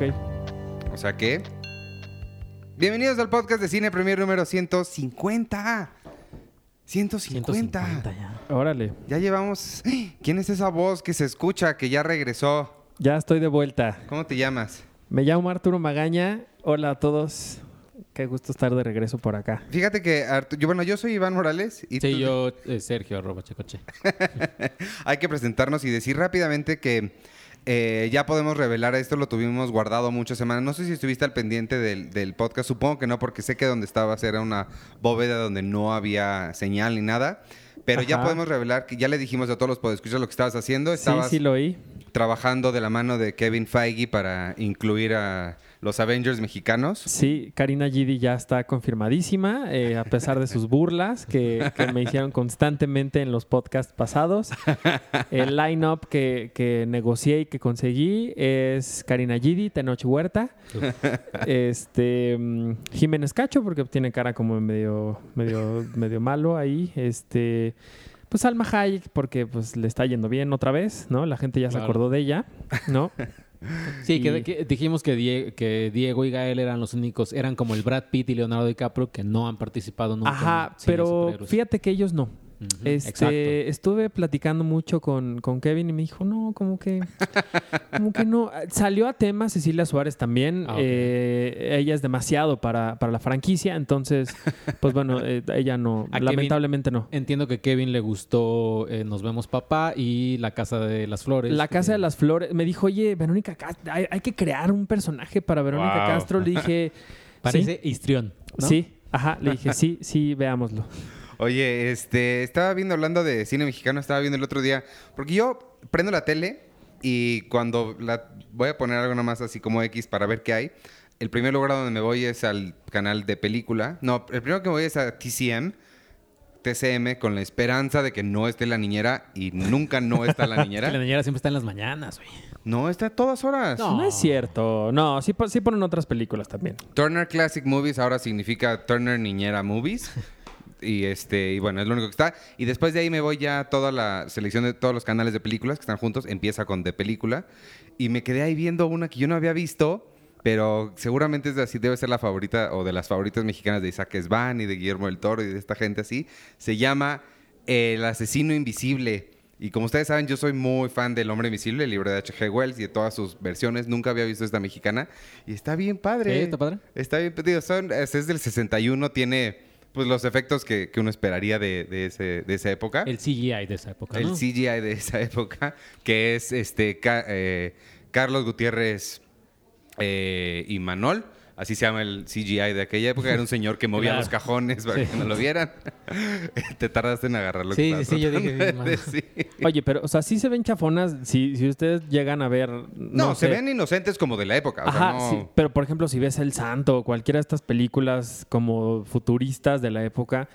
Ok. O sea que. Bienvenidos al podcast de Cine Premier número 150. 150. 150 ya. Órale. Ya llevamos. ¿Quién es esa voz que se escucha que ya regresó? Ya estoy de vuelta. ¿Cómo te llamas? Me llamo Arturo Magaña. Hola a todos. Qué gusto estar de regreso por acá. Fíjate que Artu- yo, bueno, yo soy Iván Morales y Sí, tú- yo, eh, Sergio, arroba checoche. hay que presentarnos y decir rápidamente que eh, ya podemos revelar esto, lo tuvimos guardado muchas semanas. No sé si estuviste al pendiente del, del podcast, supongo que no, porque sé que donde estabas era una bóveda donde no había señal ni nada. Pero ya podemos revelar que ya le dijimos a todos los podescuchas lo que estabas haciendo. Estabas Sí, sí lo oí. trabajando de la mano de Kevin Feige para incluir a los Avengers mexicanos. Sí, Karina Gidi ya está confirmadísima, eh, a pesar de sus burlas que, que me hicieron constantemente en los podcasts pasados. El line-up que, que negocié y que conseguí es Karina Gidi, Tenoch Huerta, este mm, Jiménez Cacho, porque tiene cara como medio, medio, medio malo ahí. Este. Pues Alma Hayek, porque pues le está yendo bien otra vez, ¿no? La gente ya se acordó de ella, ¿no? Sí, que, Y- que dijimos que, Die- que Diego y Gael eran los únicos, eran como el Brad Pitt y Leonardo DiCaprio que no han participado nunca. Ajá, en pero fíjate que ellos no. Este, estuve platicando mucho con, con Kevin y me dijo, no, como que, como que no. Salió a tema Cecilia Suárez también. Ah. Eh, ella es demasiado para, para la franquicia, entonces, pues bueno, eh, ella no, Kevin- lamentablemente no. Entiendo que Kevin le gustó eh, Nos vemos papá y La Casa de las Flores. La Casa de las Flores, me dijo, oye, Verónica Castro, hay, hay que crear un personaje para Verónica Wow. Castro. Le dije, Parece histrión, ¿no? sí, ajá, le dije, sí, sí, veámoslo. Oye, este, estaba viendo, hablando de cine mexicano, estaba viendo el otro día, porque yo prendo la tele y cuando la voy a poner algo nomás así como X para ver qué hay, el primer lugar a donde me voy es al canal de película. No, el primero que me voy es a TCM, TCM, con la esperanza de que no esté la niñera y nunca no está la Que la niñera. niñera siempre está en las mañanas, güey. No, está a todas horas. No. No es cierto, no, sí, sí ponen otras películas también. Turner Classic Movies ahora significa Turner Niñera Movies. Y este, y bueno, es lo único que está. Y después de ahí me voy ya a toda la selección de todos los canales de películas que están juntos. Empieza con de película. Y me quedé ahí viendo una que yo no había visto. Pero seguramente es así, debe ser la favorita o de las favoritas mexicanas de Isaac Esban y de Guillermo del Toro y de esta gente así. Se llama El asesino invisible. Y como ustedes saben, yo soy muy fan del Hombre Invisible, el libro de H.G. Wells y de todas sus versiones. Nunca había visto esta mexicana. Y está bien padre. Sí, está padre. Está bien pedido. Es del 61, tiene pues los efectos que, que uno esperaría de, de ese- de esa época. El CGI de esa época, El ¿no? CGI de esa época, que es este Ca- eh, Carlos Gutiérrez eh, y Manol. Así se llama el CGI de aquella época. Era un señor que movía Claro. los cajones para Sí. que no lo vieran. Te tardaste en agarrarlo. Sí, sí, sí, yo dije, Oye, pero, o sea, sí se ven chafonas. Si, si ustedes llegan a ver. No, No, se sé. ven inocentes como de la época. o sea, Ajá, no- sí, pero por ejemplo, si ves El Santo o cualquiera de estas películas como futuristas de la época,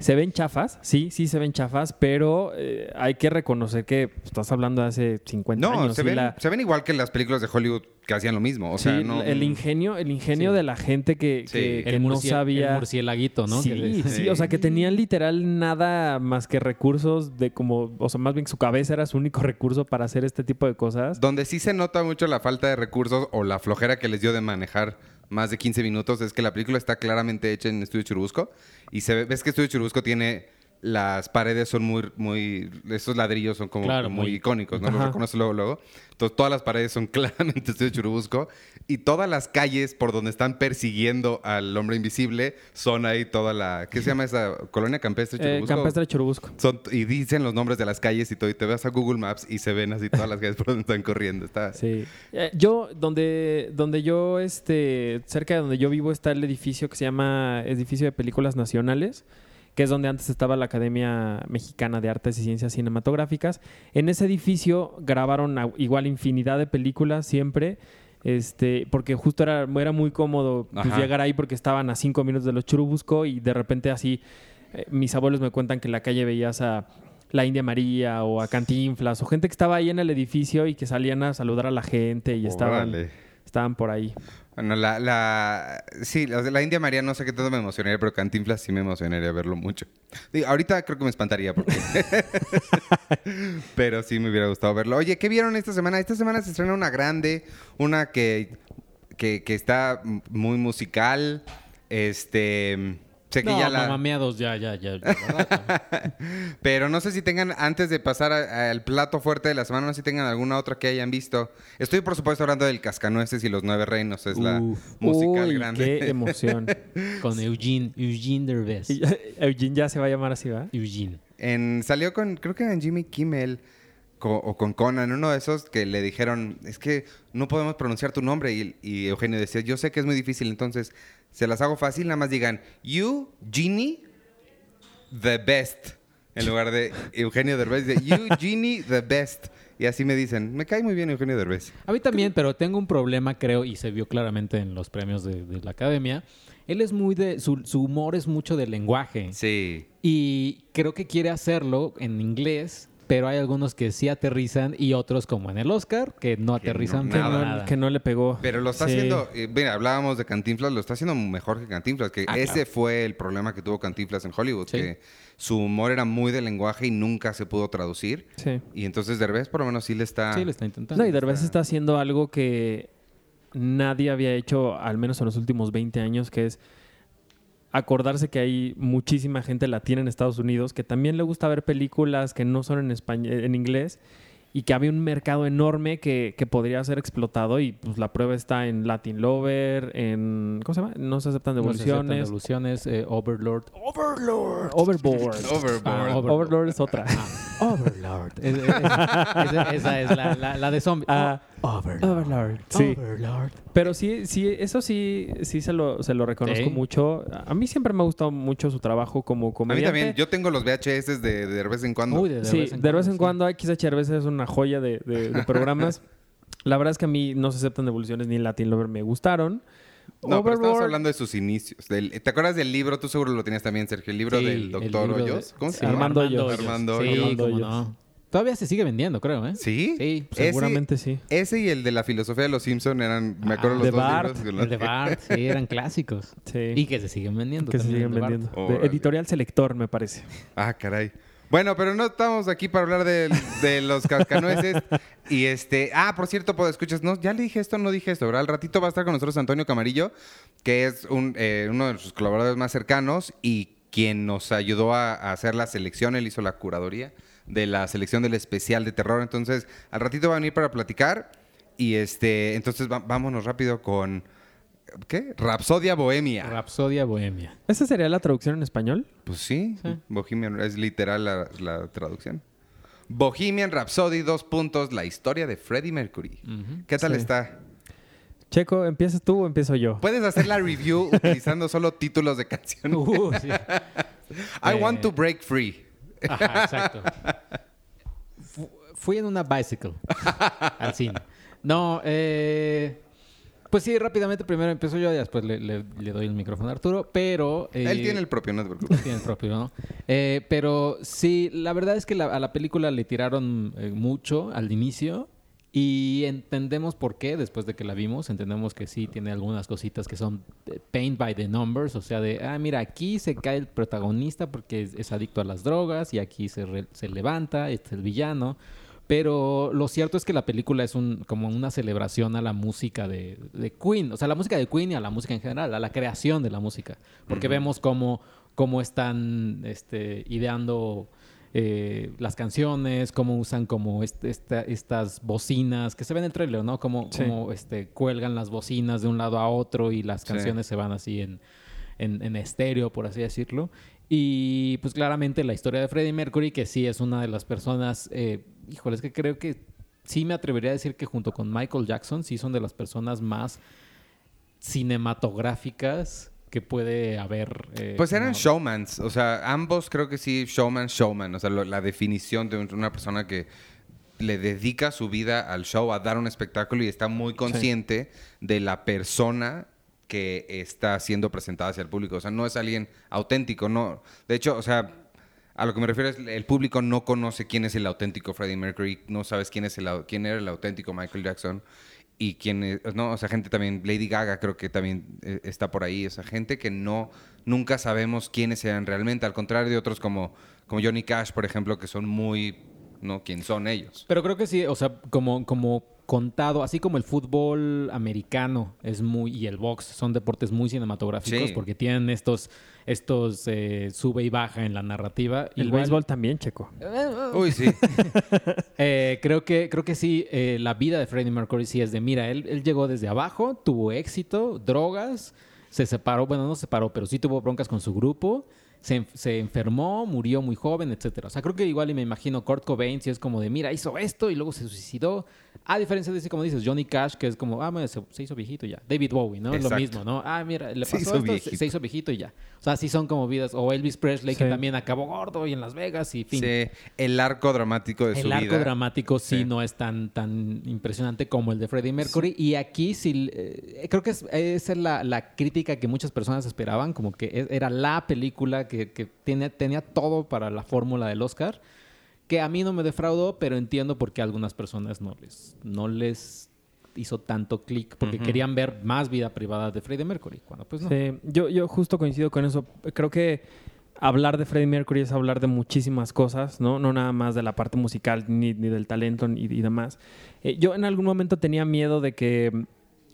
se ven chafas, sí, sí se ven chafas, pero eh, hay que reconocer que pues, estás hablando de hace 50 No, años. se y ven, la- se ven igual que las películas de Hollywood que hacían lo mismo. O sí, sea, no, el ingenio, el ingenio Sí. de la gente que, Sí. que- que el, no murci- sabía. el murcielaguito, ¿no? Sí, Que- sí, o sea, que tenían literal nada más que recursos de como, o sea, más bien su cabeza era su único recurso para hacer este tipo de cosas. Donde sí se nota mucho la falta de recursos o la flojera que les dio de manejar más de 15 minutos es que la película está claramente hecha en Estudio Churubusco y se ve, ves que Estudio Churubusco tiene las paredes son muy muy esos ladrillos son como Claro, muy, muy- icónicos, ¿no? Los reconoces luego luego. Entonces todas las paredes son claramente Estudio Churubusco y todas las calles por donde están persiguiendo al hombre invisible son ahí toda la ¿qué se llama esa colonia campestre Eh, Churubusco? Campestre Churubusco. Son- y dicen los nombres de las calles y todo. Y te vas a Google Maps y se ven así todas las calles por donde están corriendo. Está, Sí. Eh, yo, donde, donde yo, este, cerca de donde yo vivo está el edificio que se llama Edificio de Películas Nacionales, que es donde antes estaba la Academia Mexicana de Artes y Ciencias Cinematográficas. En ese edificio grabaron igual infinidad de películas siempre. Este, porque justo era, era muy cómodo pues, llegar ahí porque estaban a cinco minutos de los Churubusco y de repente así eh, mis abuelos me cuentan que en la calle veías a la India María o a Cantinflas o gente que estaba ahí en el edificio y que salían a saludar a la gente y estaban estaban por ahí. Bueno, la, la, sí, la, India María no sé qué tanto me emocionaría, pero Cantinflas sí me emocionaría verlo mucho. Ahorita creo que me espantaría porque... pero sí me hubiera gustado verlo. Oye, ¿qué vieron esta semana? Esta semana se estrena una grande, una que, que está muy musical. Este... Sé que no, ya la... mamameados, ya, ya, ya. ya, ¿verdad? Pero no sé si tengan, antes de pasar al plato fuerte de la semana, no sé si tengan alguna otra que hayan visto. Estoy, por supuesto, hablando del Cascanueces y los Nueve Reinos. Es la musical Uy, grande. qué emoción. Con Eugene, Eugene Derbez. Eugene ya se va a llamar así, ¿va? Eugene. En, salió con, creo que en Jimmy Kimmel co- o con Conan, uno de esos que le dijeron, es que no podemos pronunciar tu nombre. Y, y Eugenio decía, yo sé que es muy difícil, entonces se las hago fácil, nada más digan, you, Genie, the best. En lugar de Eugenio Derbez, dice, you, Genie, the best. Y así me dicen, me cae muy bien Eugenio Derbez. A mí también, pero tengo un problema, creo, y se vio claramente en los premios de, de la academia. Él es muy de. Su, su humor es mucho del lenguaje. Sí. Y creo que quiere hacerlo en inglés, pero hay algunos que sí aterrizan y otros, como en el Oscar, que no Que aterrizan no- Que para nada. nada. no, que no le pegó. Pero lo está Sí. haciendo, eh, mira, hablábamos de Cantinflas, lo está haciendo mejor que Cantinflas, que Ah, ese claro. fue el problema que tuvo Cantinflas en Hollywood, Sí. que su humor era muy de lenguaje y nunca se pudo traducir. Sí. Y entonces Derbez por lo menos sí le está... Sí, lo está intentando. No, y Derbez está haciendo algo que nadie había hecho, al menos en los últimos 20 años, que es acordarse que hay muchísima gente latina en Estados Unidos que también le gusta ver películas que no son en español, en inglés y que había un mercado enorme que, que podría ser explotado y pues la prueba está en Latin Lover, en ¿cómo se llama? No se aceptan No se aceptan devoluciones. devoluciones, eh, Overlord. Overlord. Overboard. Overboard. Ah, Overlord es otra. Ah, Overlord. Es- es- esa, esa es la, la, la de zombie. Ah, Oh, Overlord. Overlord. Sí. Overlord. Pero sí, sí, eso sí, sí se lo, se lo reconozco Sí. mucho. A mí siempre me ha gustado mucho su trabajo como A mí comediante. también, yo tengo los VHS de, de vez en cuando. Uy, de, de sí, vez en de vez en sí. cuando XH a veces es una joya de, de- de programas. La verdad es que a mí no se aceptan devoluciones ni Latin Lover me gustaron. no, pero estamos hablando de sus inicios. del- ¿Te acuerdas del libro? Tú seguro lo tenías también, Sergio. El libro Sí, del el doctor Hoyos. ¿Cómo se Sí, llama? Armando Hoyos. Armando Sí, Hoyos. Armando cómo Hoyos. no. Todavía se sigue vendiendo, creo, ¿eh? ¿Sí? Sí. Ese- Seguramente sí. Ese y el de la filosofía de los Simpson eran, me acuerdo Ah, los de dos Bart, libros. El de Bart, sí, eran clásicos. Sí. Y que se siguen vendiendo. que se siguen vendiendo. Editorial Selector, me parece. Ah, caray. Bueno, pero no estamos aquí para hablar de, de los cascanueces. y este, ah, por cierto, pues escuchas, no, ya le dije esto, no dije esto, ¿verdad? Al ratito va a estar con nosotros Antonio Camarillo, que es un, eh, uno de sus colaboradores más cercanos y quien nos ayudó a, a hacer la selección, él hizo la curaduría de la selección del especial de terror. Entonces, al ratito va a venir para platicar. Y este, entonces va- vámonos rápido con. ¿Qué? Rapsodia Bohemia. Rapsodia Bohemia. ¿Esa sería la traducción en español? Pues sí, Sí. Bohemian es literal la, la traducción. Bohemian Rhapsody, dos puntos, la historia de Freddie Mercury. ¿Qué tal Sí. está? Checo, ¿empiezas tú o empiezo yo? Puedes hacer la review utilizando solo títulos de canción. Uh, sí. I eh, want to break free. Ajá, exacto. Fu- Fui en una bicycle al cine. No, eh, pues sí, rápidamente primero empiezo yo y después le, le- le doy el micrófono a Arturo, pero... eh, Él tiene el propio, no te preocupes. tiene el propio, ¿no? Eh, pero sí, la verdad es que la- a la película le tiraron eh, mucho al inicio y entendemos por qué después de que la vimos. Entendemos que sí tiene algunas cositas que son paint by the numbers, o sea, de, ah, mira, aquí se cae el protagonista porque es, es adicto a las drogas y aquí se, re- se levanta, este es el villano. Pero lo cierto es que la película es un, como una celebración a la música de, de Queen. O sea, la música de Queen y a la música en general, a la creación de la música. Porque vemos cómo, cómo están este, ideando eh, las canciones, cómo usan como este- esta- estas bocinas que se ven en el trailer, ¿no? Cómo, Sí. cómo, este, cuelgan las bocinas de un lado a otro y las Sí. canciones se van así en, en, en estéreo, por así decirlo. Y pues claramente la historia de Freddie Mercury, que sí es una de las personas, eh, híjole, es que creo que sí me atrevería a decir que junto con Michael Jackson, sí son de las personas más cinematográficas que puede haber. eh, Pues eran como- showmans, o sea, ambos creo que sí, showman, showman, o sea, lo- la definición de un- una persona que le dedica su vida al show, a dar un espectáculo y está muy consciente de la persona que está siendo presentada hacia el público, o sea, no es alguien auténtico, no, de hecho, o sea, a lo que me refiero es el público no conoce quién es el auténtico Freddie Mercury, no sabes quién es el quién era el auténtico Michael Jackson y quienes, no, o sea, gente también, Lady Gaga creo que también eh, está por ahí, esa gente que no, nunca sabemos quiénes sean realmente, al contrario de otros como, como Johnny Cash, por ejemplo, que son muy, ¿no? ¿Quién son ellos? Pero creo que sí, o sea, como, como contado, así como el fútbol americano es muy y el box son deportes muy cinematográficos Sí. porque tienen estos estos eh, sube y baja en la narrativa. El Igual- béisbol también, Checo. Uy, sí. Eh, creo que creo que sí, eh, la vida de Freddie Mercury sí es de, mira, él, él llegó desde abajo, tuvo éxito, drogas, se separó, bueno, no se separó, pero sí tuvo broncas con su grupo, se, se enfermó, murió muy joven, etcétera. O sea, creo que igual y me imagino Kurt Cobain si es como de, mira, hizo esto y luego se suicidó. A diferencia de ese, como dices, Johnny Cash, que es como, ah, bueno, se, se hizo viejito y ya. David Bowie, ¿no? Es lo Exacto. mismo, ¿no? Ah, mira, le Se pasó hizo esto, se, viejito. se hizo viejito y ya. O sea, sí son como vidas. O Elvis Presley, que también acabó gordo y en Las Vegas y fin. Sí, el arco dramático de su El arco vida. dramático sí, Sí. no es tan, tan impresionante como el de Freddie Mercury. Y aquí sí, eh, creo que es, esa es la, la crítica que muchas personas esperaban, como que e- era la película que, que tiene, tenía todo para la fórmula del Oscar, que a mí no me defraudó, pero entiendo por qué a algunas personas no les, no les hizo tanto clic, porque querían ver más vida privada de Freddie Mercury, cuando pues no. Sí, yo, yo justo coincido con eso. Creo que hablar de Freddie Mercury es hablar de muchísimas cosas, ¿no? No nada más de la parte musical ni, ni del talento ni- y, demás. Eh, yo en algún momento tenía miedo de que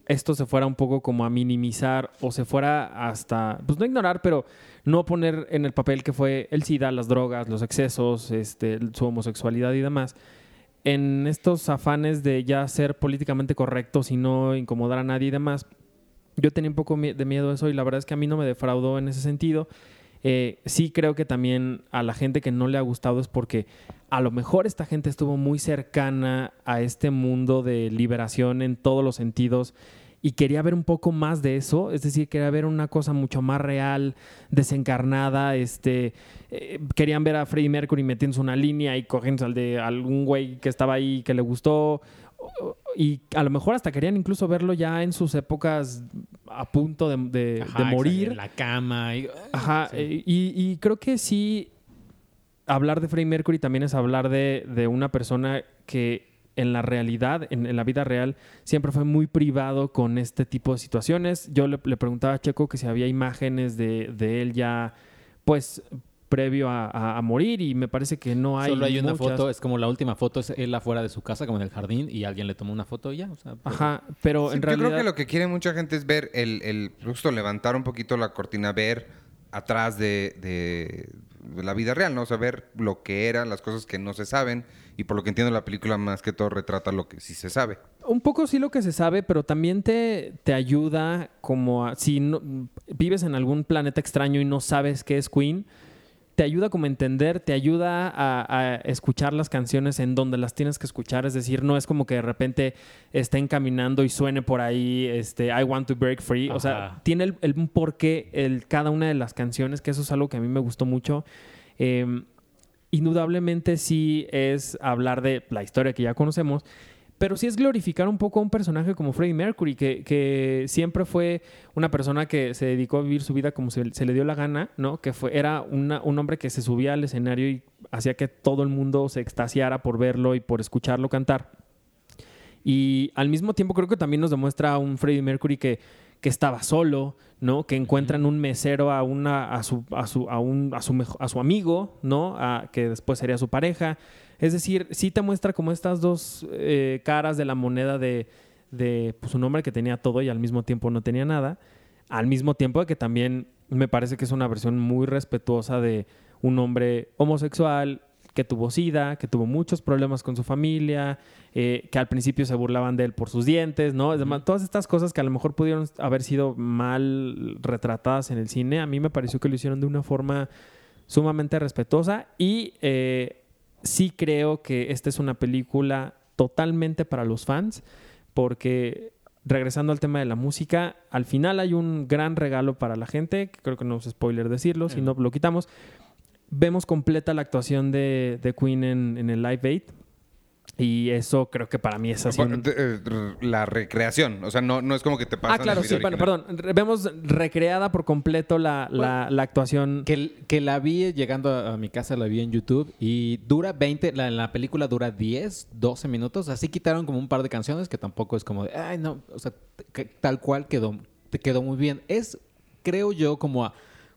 esto se fuera un poco como a minimizar o se fuera hasta, pues no ignorar, pero no poner en el papel que fue el SIDA, las drogas, los excesos, este, su homosexualidad y demás. En estos afanes de ya ser políticamente correctos y no incomodar a nadie y demás, yo tenía un poco de miedo a eso y la verdad es que a mí no me defraudó en ese sentido. Eh, sí creo que también a la gente que no le ha gustado es porque a lo mejor esta gente estuvo muy cercana a este mundo de liberación en todos los sentidos y quería ver un poco más de eso, es decir, quería ver una cosa mucho más real, desencarnada, este, eh, querían ver a Freddie Mercury metiéndose una línea y cogiendo al de algún güey que estaba ahí que le gustó y a lo mejor hasta querían incluso verlo ya en sus épocas a punto de, de- Ajá, de morir. En la cama. y- Ajá, Sí. eh, y, y creo que sí, hablar de Freddie Mercury también es hablar de, de una persona que en la realidad, en, en la vida real, siempre fue muy privado con este tipo de situaciones. Yo le, le preguntaba a Checo que si había imágenes de, de él ya, pues, previo a, a- a morir y me parece que no hay Solo hay una foto, es como la última foto, es él afuera de su casa, como en el jardín, y alguien le tomó una foto y ya. O sea, pues, Ajá, pero Sí, en yo realidad... creo que lo que quiere mucha gente es ver el, el justo levantar un poquito la cortina, ver atrás de, de- de la vida real, ¿no? O sea, ver lo que eran, las cosas que no se saben. Y por lo que entiendo, la película más que todo retrata lo que sí se sabe. Un poco sí lo que se sabe, pero también te, te ayuda como a, si no- vives en algún planeta extraño y no sabes qué es Queen, te ayuda como a entender, te ayuda a, a escuchar las canciones en donde las tienes que escuchar, es decir, no es como que de repente estén caminando y suene por ahí este I Want to Break Free, o sea, tiene el, el un porqué el, cada una de las canciones, que eso es algo que a mí me gustó mucho. Eh, indudablemente sí es hablar de la historia que ya conocemos, pero sí es glorificar un poco a un personaje como Freddie Mercury, que, que siempre fue una persona que se dedicó a vivir su vida como se, se le dio la gana, ¿no? Que fue, era una- un hombre que se subía al escenario y hacía que todo el mundo se extasiara por verlo y por escucharlo cantar. Y al mismo tiempo creo que también nos demuestra a un Freddie Mercury que, que estaba solo, ¿no? Que encuentran un mesero a una a su a su a un a su a su amigo, ¿no? A- que después sería su pareja. Es decir, sí te muestra como estas dos eh, caras de la moneda de, de pues, un hombre que tenía todo y al mismo tiempo no tenía nada. Al mismo tiempo de que también me parece que es una versión muy respetuosa de un hombre homosexual que tuvo sida, que tuvo muchos problemas con su familia, eh, que al principio se burlaban de él por sus dientes, ¿no? Es demás, todas estas cosas que a lo mejor pudieron haber sido mal retratadas en el cine, a mí me pareció que lo hicieron de una forma sumamente respetuosa y eh, sí creo que esta es una película totalmente para los fans, porque regresando al tema de la música, al final hay un gran regalo para la gente, que creo que no es spoiler decirlo, si no lo quitamos. Vemos completa la actuación de, de Queen en, en el Live Aid. Y eso creo que para mí es así. un- eh, La recreación. O sea, no, no es como que te pasan Ah, claro, el sí, bueno, perdón. Vemos recreada por completo la, la- la actuación. Que, que la vi llegando a, a mi casa, la vi en YouTube y dura 20, la, la película dura 10, 12 minutos. Así quitaron como un par de canciones que tampoco es como de, ay, no, o sea, que tal cual quedó, te quedó muy bien. Es, creo yo, como a-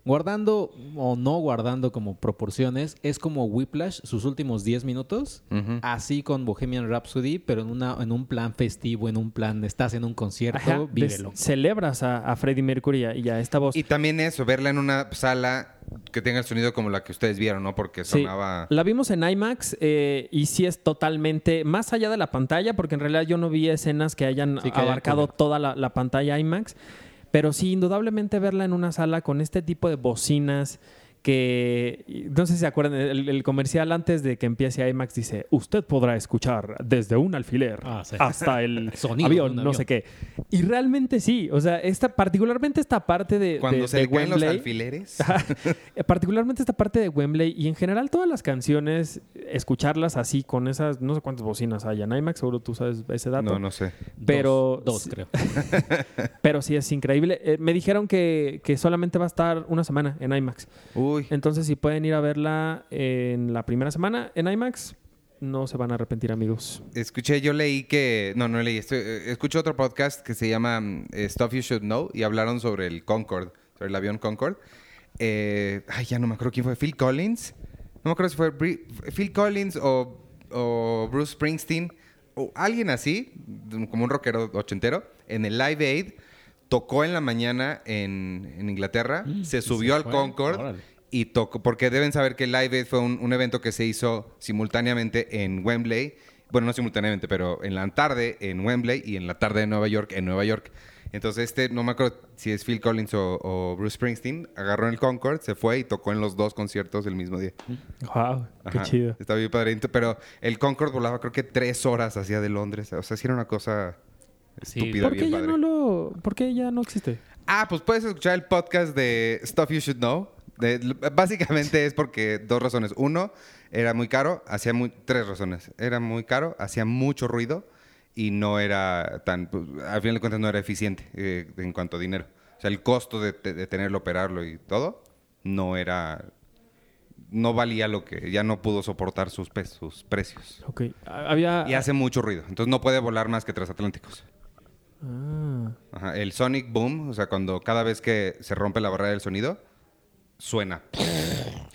guardando o no guardando como proporciones, es como Whiplash, sus últimos 10 minutos, así con Bohemian Rhapsody, pero en, una, en un plan festivo, en un plan, estás en un concierto, Ajá, vívelo. celebras a, a Freddie Mercury y a, esta voz. Y también eso, verla en una sala que tenga el sonido como la que ustedes vieron, ¿no? Porque Sí, sonaba... La vimos en IMAX eh, y sí es totalmente más allá de la pantalla, porque en realidad yo no vi escenas que hayan Sí, que abarcado toda la, la pantalla IMAX, pero sí, indudablemente verla en una sala con este tipo de bocinas que, no sé si se acuerdan, el, el comercial antes de que empiece IMAX dice, usted podrá escuchar desde un alfiler Ah, sí. hasta el Sonido avión, no avión. sé qué. Y realmente sí, o sea, esta, particularmente esta parte de, Cuando de- se de le caen los alfileres. Particularmente esta parte de Wembley y en general todas las canciones, escucharlas así con esas, no sé cuántas bocinas hay en IMAX, seguro tú sabes ese dato. No, no sé. Pero- Dos, dos, creo. Pero sí es increíble. Eh, me dijeron que, que solamente va a estar una semana en IMAX. Uy. Entonces, si pueden ir a verla en la primera semana en IMAX, no se van a arrepentir, amigos. Escuché, yo leí que... No, no leí. Estoy, eh, escuché otro podcast que se llama mm, eh, Stuff You Should Know y hablaron sobre el Concorde, sobre el avión Concorde. Eh, ay, ya no me acuerdo quién fue. Phil Collins. No me acuerdo si fue Bri- Phil Collins o, o Bruce Springsteen o alguien así, como un rockero ochentero, en el Live Aid. Tocó en la mañana en, en Inglaterra, se subió se al. Concorde. Y tocó, porque deben saber que el Live Aid fue un, un evento que se hizo simultáneamente en Wembley. Bueno, no simultáneamente, pero en la tarde en Wembley y en la tarde en Nueva York, en Nueva York. Entonces, este, no me acuerdo si es Phil Collins o, o Bruce Springsteen, agarró en el Concorde, se fue y tocó en los dos conciertos el mismo día. Wow, qué Ajá, chido. Está bien padre. Pero el Concorde volaba creo que tres horas hacia de Londres. O sea, sí era una cosa Sí. estúpida, ¿Por qué bien ya padre. no lo, por qué ya no existe? Ah, pues puedes escuchar el podcast de Stuff You Should Know. De- básicamente es porque dos razones. Uno, era muy caro, hacía muy, tres razones. Era muy caro, hacía mucho ruido y no era tan, pues, al final de cuentas no era eficiente eh, en cuanto a dinero. O sea, el costo de, tenerlo, operarlo y todo, no era, no valía lo que, ya no pudo soportar sus, pe- sus precios. Ok. Había... Y hace mucho ruido, entonces no puede volar más que transatlánticos. Ah. Ajá, El Sonic Boom, o sea, cuando cada vez que se rompe la barrera del sonido, suena.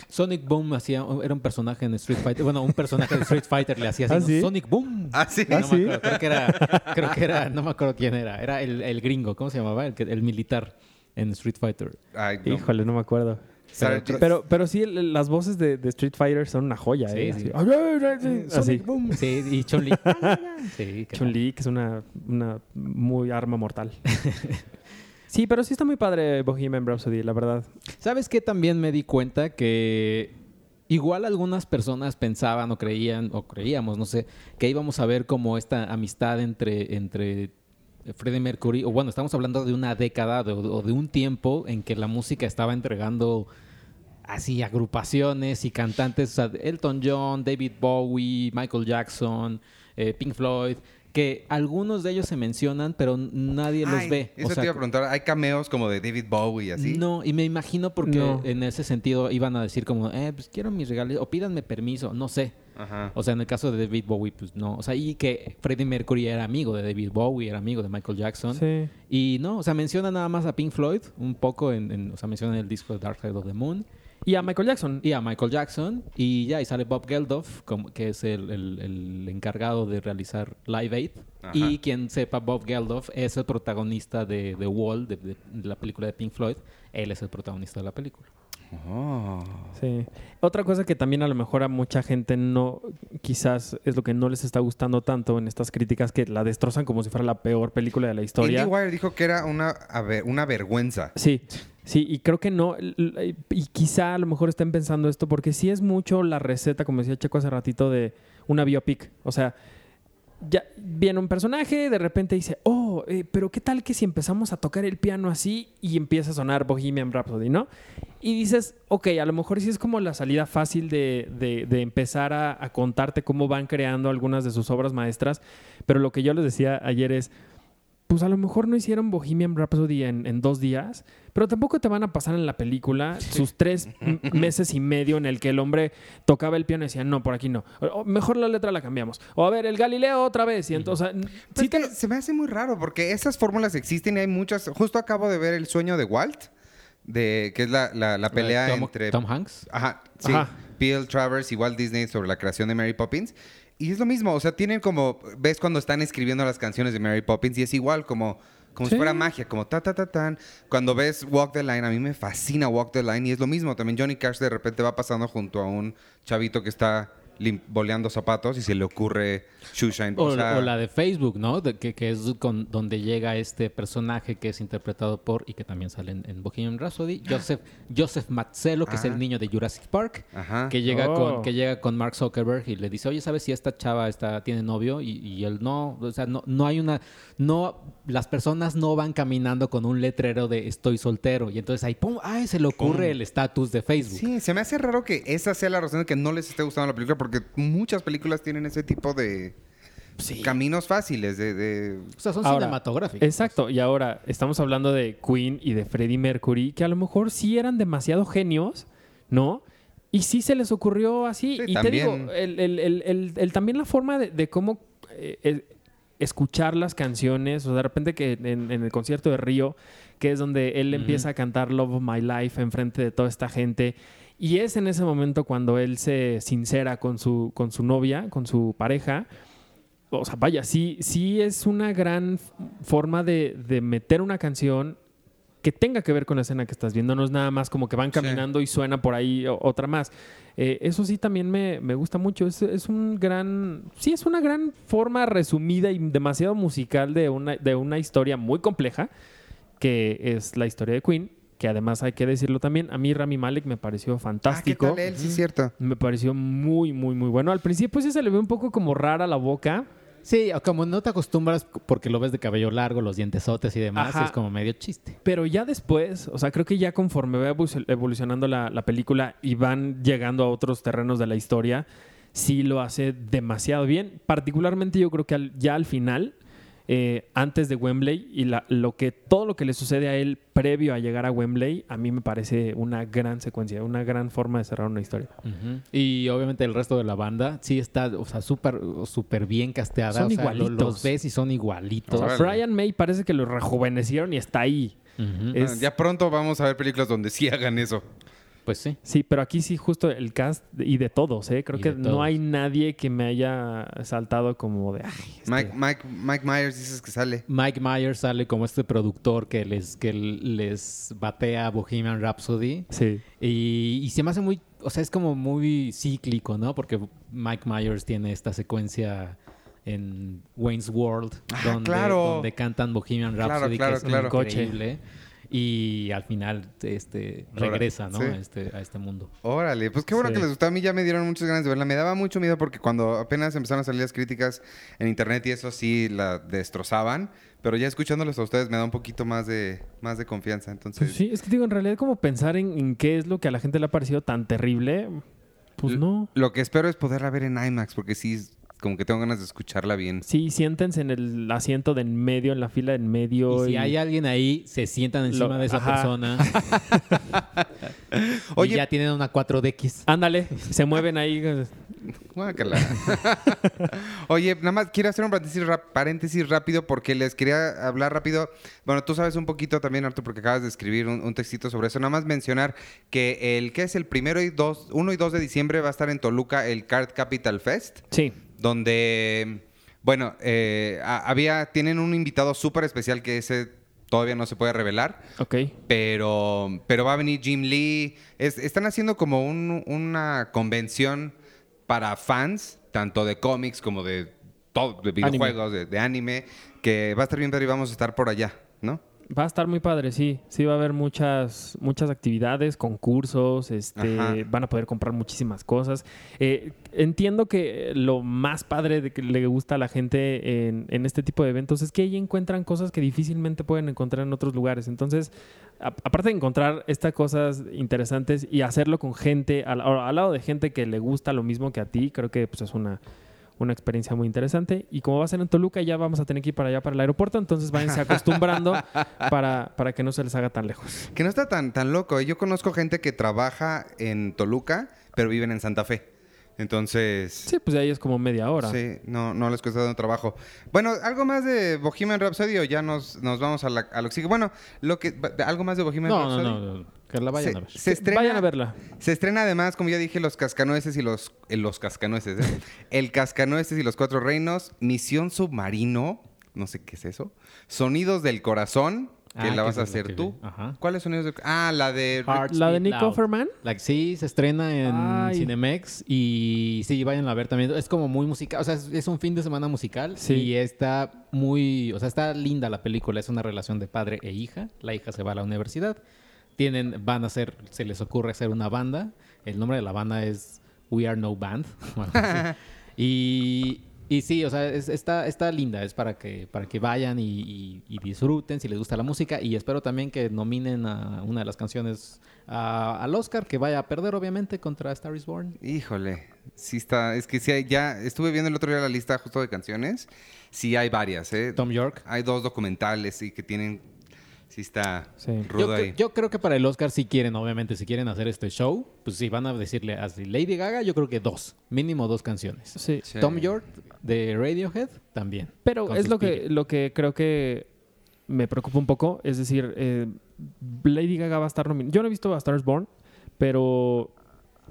Sonic Boom hacía, era un personaje en Street Fighter. Bueno, un personaje de Street Fighter le hacía así. ¿Ah. Sonic Boom. ¿Ah, sí? No ¿Ah, me sí? acuerdo, creo que era, creo que era, no me acuerdo quién era. Era el, el gringo, ¿cómo se llamaba? El, que- el militar en Street Fighter. Ay, no. Híjole, no me acuerdo. Pero, pero, pero sí, las voces de, de Street Fighter son una joya, Sí, ¿eh? sí. Así. Boom. Sí, y Chun-Li. sí, Chun-Li, que es una, una muy arma mortal. sí, pero sí está muy padre Bohemian Rhapsody, la verdad. ¿Sabes qué? También me di cuenta que igual algunas personas pensaban o creían, o creíamos, no sé, que íbamos a ver como esta amistad entre, entre Freddie Mercury, o bueno, estamos hablando de una década o de un tiempo en que la música estaba entregando así agrupaciones y cantantes, o sea, Elton John, David Bowie, Michael Jackson, eh, Pink Floyd, que algunos de ellos se mencionan, pero nadie los ve. Eso O sea, te iba a preguntar. ¿Hay cameos como de David Bowie y así? no, y me imagino porque No. en ese sentido iban a decir como, eh, pues quiero mis regalos, o pídanme permiso, no sé. Ajá. O sea, en el caso de David Bowie, pues no. O sea, y que Freddie Mercury era amigo de David Bowie, era amigo de Michael Jackson. Sí. Y no, o sea, menciona nada más a Pink Floyd, un poco en, en- o sea, menciona el disco de Dark Side of the Moon. Y a Michael Jackson. Y a Michael Jackson. Y ya, y sale Bob Geldof, como, que es el, el- el encargado de realizar Live Aid. Ajá. Y quien sepa, Bob Geldof es el protagonista de The Wall, de, de- de la película de Pink Floyd. Él es el protagonista de la película. Oh. Sí. Otra cosa que también a lo mejor a mucha gente no, quizás es lo que no les está gustando tanto en estas críticas que la destrozan como si fuera la peor película de la historia. IndieWire dijo que era una, a ver, una vergüenza. Sí, sí, y creo que no, l- y quizá a lo mejor estén pensando esto porque sí es mucho la receta, como decía Checo hace ratito, de una biopic. O sea, ya viene un personaje, de repente dice, oh, eh, pero ¿qué tal que si empezamos a tocar el piano así y empieza a sonar Bohemian Rhapsody, ¿no? Y dices, ok, a lo mejor sí es como la salida fácil de, de- de empezar a, a contarte cómo van creando algunas de sus obras maestras, pero lo que yo les decía ayer es, pues a lo mejor no hicieron Bohemian Rhapsody en, en dos días, pero tampoco te van a pasar en la película sus tres meses y medio en el que el hombre tocaba el piano y decía, no, por aquí no. O, mejor la letra la cambiamos. O a ver, el Galileo otra vez. Y entonces, o sea, Pero sí es te que lo- se me hace muy raro porque esas fórmulas existen y hay muchas. Justo acabo de ver El sueño de Walt, de, que es la, la- la pelea Tom, entre. Tom Hanks. Ajá, sí. Ajá. Bill Travers y Walt Disney sobre la creación de Mary Poppins. Y es lo mismo, o sea, tienen como, ves cuando están escribiendo las canciones de Mary Poppins y es igual, como, como si fuera magia, como ta, ta, ta, tan. Cuando ves Walk the Line, a mí me fascina Walk the Line y es lo mismo. También Johnny Cash de repente va pasando junto a un chavito que está boleando zapatos y se le ocurre Shoeshine. O, O, sea, o la de Facebook, ¿no? De- que, que es con, donde llega este personaje que es interpretado por y que también sale en, en Bohemian Rhapsody, Joseph, Joseph Mazzello, que es Ah. el niño de Jurassic Park, Ajá. que llega Oh. con que llega con Mark Zuckerberg y le dice, oye, ¿sabes si esta chava está, tiene novio? Y, y él no, o sea, no, no hay una, no, las personas no van caminando con un letrero de estoy soltero. Y entonces ahí, ¡pum! ¡Ay! Se le ocurre el estatus de Facebook. Sí, se me hace raro que esa sea la razón de que no les esté gustando la película, porque muchas películas tienen ese tipo de caminos fáciles, de... de- O sea, son Ahora, cinematográficos. Exacto, y ahora estamos hablando de Queen y de Freddie Mercury, que a lo mejor sí eran demasiado genios, ¿no? Y sí se les ocurrió así. Sí, y te digo, el, el- el- el- el- también la forma de, de cómo eh, el- escuchar las canciones, o sea, de repente que en, en el concierto de Río, que es donde él empieza a cantar Love of My Life enfrente de toda esta gente. Y es en ese momento cuando él se sincera con su, con su novia, con su pareja. O sea, vaya, sí, sí es una gran forma de, de meter una canción que tenga que ver con la escena que estás viendo. No es nada más como que van Sí. caminando y suena por ahí otra más. Eh, eso sí también me, me gusta mucho. Es, es un gran... Sí, es una gran forma resumida y demasiado musical de una, de una historia muy compleja, que es la historia de Queen, que además hay que decirlo también, a mí Rami Malek me pareció Ah, ¿qué fantástico. tal él? Sí, es cierto. Me pareció muy, muy, muy bueno. Al principio sí se le ve un poco como rara la boca. Sí, o como no te acostumbras porque lo ves de cabello largo, los dientesotes y demás, Ajá. es como medio chiste. Pero ya después, o sea, creo que ya conforme va evolucionando la, la película y van llegando a otros terrenos de la historia, sí lo hace demasiado bien. Particularmente yo creo que al- ya al final, eh, antes de Wembley y la- lo que todo lo que le sucede a él previo a llegar a Wembley, a mí me parece una gran secuencia, una gran forma de cerrar una historia. Y obviamente el resto de la banda sí está, o sea, súper súper bien casteada. Son o sea, lo- igualitos. Los ves y son igualitos. O sea, Órale. Brian May parece que lo rejuvenecieron y está ahí. Es- Ah, Ya pronto vamos a ver películas donde sí hagan eso. Pues sí. Sí, pero aquí sí justo el cast y de todos, ¿eh? Creo Y que no hay nadie que me haya saltado como de... Ay, este- Mike, Mike, Mike Myers dices que sale. Mike Myers sale como este productor que les, que les batea Bohemian Rhapsody. Sí. Y, y se me hace muy, o sea, es como muy cíclico, ¿no? Porque Mike Myers tiene esta secuencia en Wayne's World, Ah, donde, claro. donde cantan Bohemian Claro, Rhapsody, claro, que es claro. Y al final este, regresa, ¿no? sí. A, este, a este mundo. Órale, pues qué bueno Sí. que les gustó. A mí ya me dieron muchas ganas de verla. Me daba mucho miedo porque cuando apenas empezaron a salir las críticas en internet y eso sí la destrozaban. Pero ya escuchándolos a ustedes me da un poquito más de, más de confianza. Entonces, Pues sí, es que digo, en realidad como pensar en, en qué es lo que a la gente le ha parecido tan terrible, pues no. lo que espero es poderla ver en IMAX porque sí, como que tengo ganas de escucharla bien. Sí, siéntense en el asiento de en medio, en la fila de en medio. Y si hay alguien ahí, se sientan encima Lo- de esa ajá. persona. Oye- y ya tienen una 4DX. Ándale, se mueven ahí. Oye, nada más quiero hacer un paréntesis, rápido porque les quería hablar rápido. Bueno, tú sabes un poquito también, Arturo, porque acabas de escribir un, un textito sobre eso. Nada más mencionar que el que es el primero y dos, 1 y 2 de diciembre va a estar en Toluca el Card Capital Fest, Sí. Donde, bueno, eh, a- había, tienen un invitado súper especial que ese todavía no se puede revelar. Ok. Pero, pero va a venir Jim Lee. Es- están haciendo como un- una convención para fans, tanto de cómics como de todo, de videojuegos, De, de anime, que va a estar bien, pero y vamos a estar por allá, ¿no? Va a estar muy padre, sí. Sí, va a haber muchas, muchas actividades, concursos, este, Ajá. van a poder comprar muchísimas cosas. Eh, entiendo que lo más padre de que le gusta a la gente en, en este tipo de eventos es que ahí encuentran cosas que difícilmente pueden encontrar en otros lugares. Entonces, a- aparte de encontrar estas cosas interesantes y hacerlo con gente, al, al lado de gente que le gusta lo mismo que a ti, creo que pues, es una, una experiencia muy interesante. Y como va a ser en Toluca, ya vamos a tener que ir para allá, para el aeropuerto, entonces váyanse acostumbrando para, para que no se les haga tan lejos. Que no está tan, tan loco. Yo conozco gente que trabaja en Toluca, pero viven en Santa Fe. Entonces... Sí, pues de ahí es como media hora. Sí, no, no les cuesta tanto trabajo. Bueno, algo más de Bohemian Rhapsody o ya nos, nos vamos a, la, a lo que sigue. Bueno, lo que, algo más de Bohemian No, no, Rhapsody. no, no, vayan se, a ver. se estrena, Vayan a verla. Se estrena además, como ya dije, los cascanueces y los... eh, los cascanueces, ¿eh? El cascanueces y los cuatro reinos. Misión submarino. No sé qué es eso. Sonidos del corazón. Que Ah, la vas a hacer tú. Ajá. ¿Cuáles sonidos del Ah, la de... Heart La de Nick. Offerman. La, sí, se estrena en Ay. Cinemex y sí, vayan a ver también. Es como muy musical, o sea, es, es un fin de semana musical Sí. y está muy, o sea, está linda la película. Es una relación de padre e hija. La hija se va a la universidad. Tienen, van a hacer, se les ocurre hacer una banda. El nombre de la banda es We Are No Band. y, y sí, o sea, es- está, está linda. Es para que, para que vayan y, y- y disfruten si les gusta la música. Y espero también que nominen a una de las canciones a- al Oscar, que vaya a perder, obviamente, contra Star is Born. Híjole, sí está, es que sí hay- ya estuve viendo el otro día la lista justo de canciones, sí hay varias, ¿eh? Tom York. Hay dos documentales, sí, que tienen, sí está Sí. rudo Yo, ahí. cre- yo creo que para el Oscar si quieren, obviamente, si quieren hacer este show, pues si van a decirle a Lady Gaga, yo creo que dos, mínimo dos canciones. Sí. Sí. Tom York de Radiohead también. Pero es lo que, lo que creo que me preocupa un poco. Es decir, eh, Lady Gaga va a estar nominada. Yo no he visto A Star is Born, pero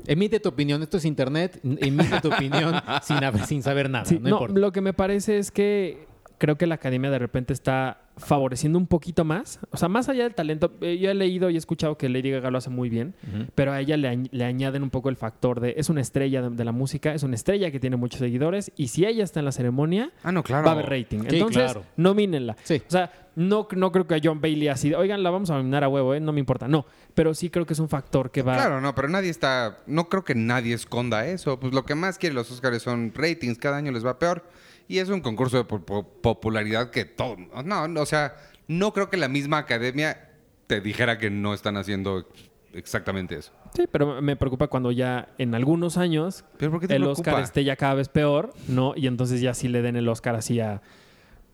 Emite tu opinión, esto es internet, emite tu opinión sin, saber nada, Sí, no, no, importa. lo que me parece es que creo que la academia de repente está favoreciendo un poquito más. O sea, más allá del talento, eh, yo he leído y he escuchado que Lady Gaga lo hace muy bien, pero a ella le, añ- le añaden un poco el factor de es una estrella de, de la música, es una estrella que tiene muchos seguidores y si ella está en la ceremonia, Ah, no, claro. va a haber rating. Sí, Entonces, claro. nomínenla. Sí. O sea, no, no creo que a John Bailey así, oigan, la vamos a nominar a huevo, ¿eh? no me importa. No, pero sí creo que es un factor que va... Claro, no, pero nadie está, no creo que nadie esconda eso. Pues lo que más quiere los Oscars son ratings, cada año les va peor. Y es un concurso de po- po- popularidad que todo, no, no, o sea, no creo que la misma academia te dijera que no están haciendo exactamente eso. Sí, pero me preocupa cuando ya en algunos años ¿Pero por qué te el preocupa? Oscar esté ya cada vez peor, ¿no? Y entonces ya sí le den el Oscar así a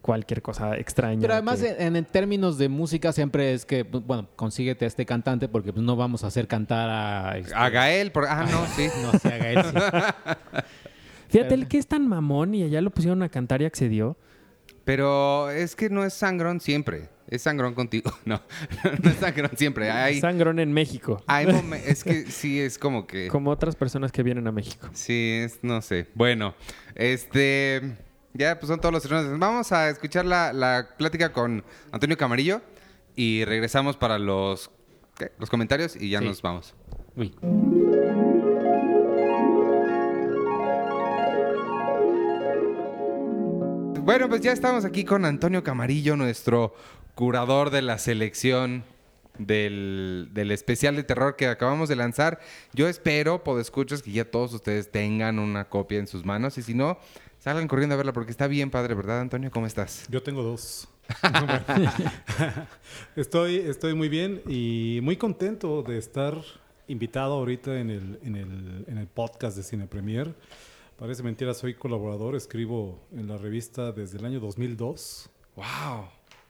cualquier cosa extraña. Pero además, que- en, en términos de música, siempre es que, pues, bueno, consíguete a este cantante porque pues, no vamos a hacer cantar a... este- A Gael, por- ah, no, sí. No, sí, a Gael, sí. Fíjate, el que es tan mamón y allá lo pusieron a cantar y accedió. Pero es que no es sangrón siempre. Es sangrón contigo. No, no es sangrón siempre. Hay, Sangrón en México. hay es que sí es como que... Como otras personas que vienen a México. Sí, es, no sé. Bueno, este... Ya, pues son todos los estrenos. Vamos a escuchar la, la plática con Antonio Camarillo y regresamos para los, ¿qué? los comentarios y ya Sí. nos vamos. Uy. Bueno, pues ya estamos aquí con Antonio Camarillo, nuestro curador de la selección del, del especial de terror que acabamos de lanzar. Yo espero, escuchas que ya todos ustedes tengan una copia en sus manos y si no, salgan corriendo a verla porque está bien padre, ¿verdad, Antonio? ¿Cómo estás? Yo tengo dos. estoy, estoy muy bien y muy contento de estar invitado ahorita en el, en el, en el podcast de Cine Premier. Parece mentira, soy colaborador, escribo en la revista desde el año 2002. ¡Wow!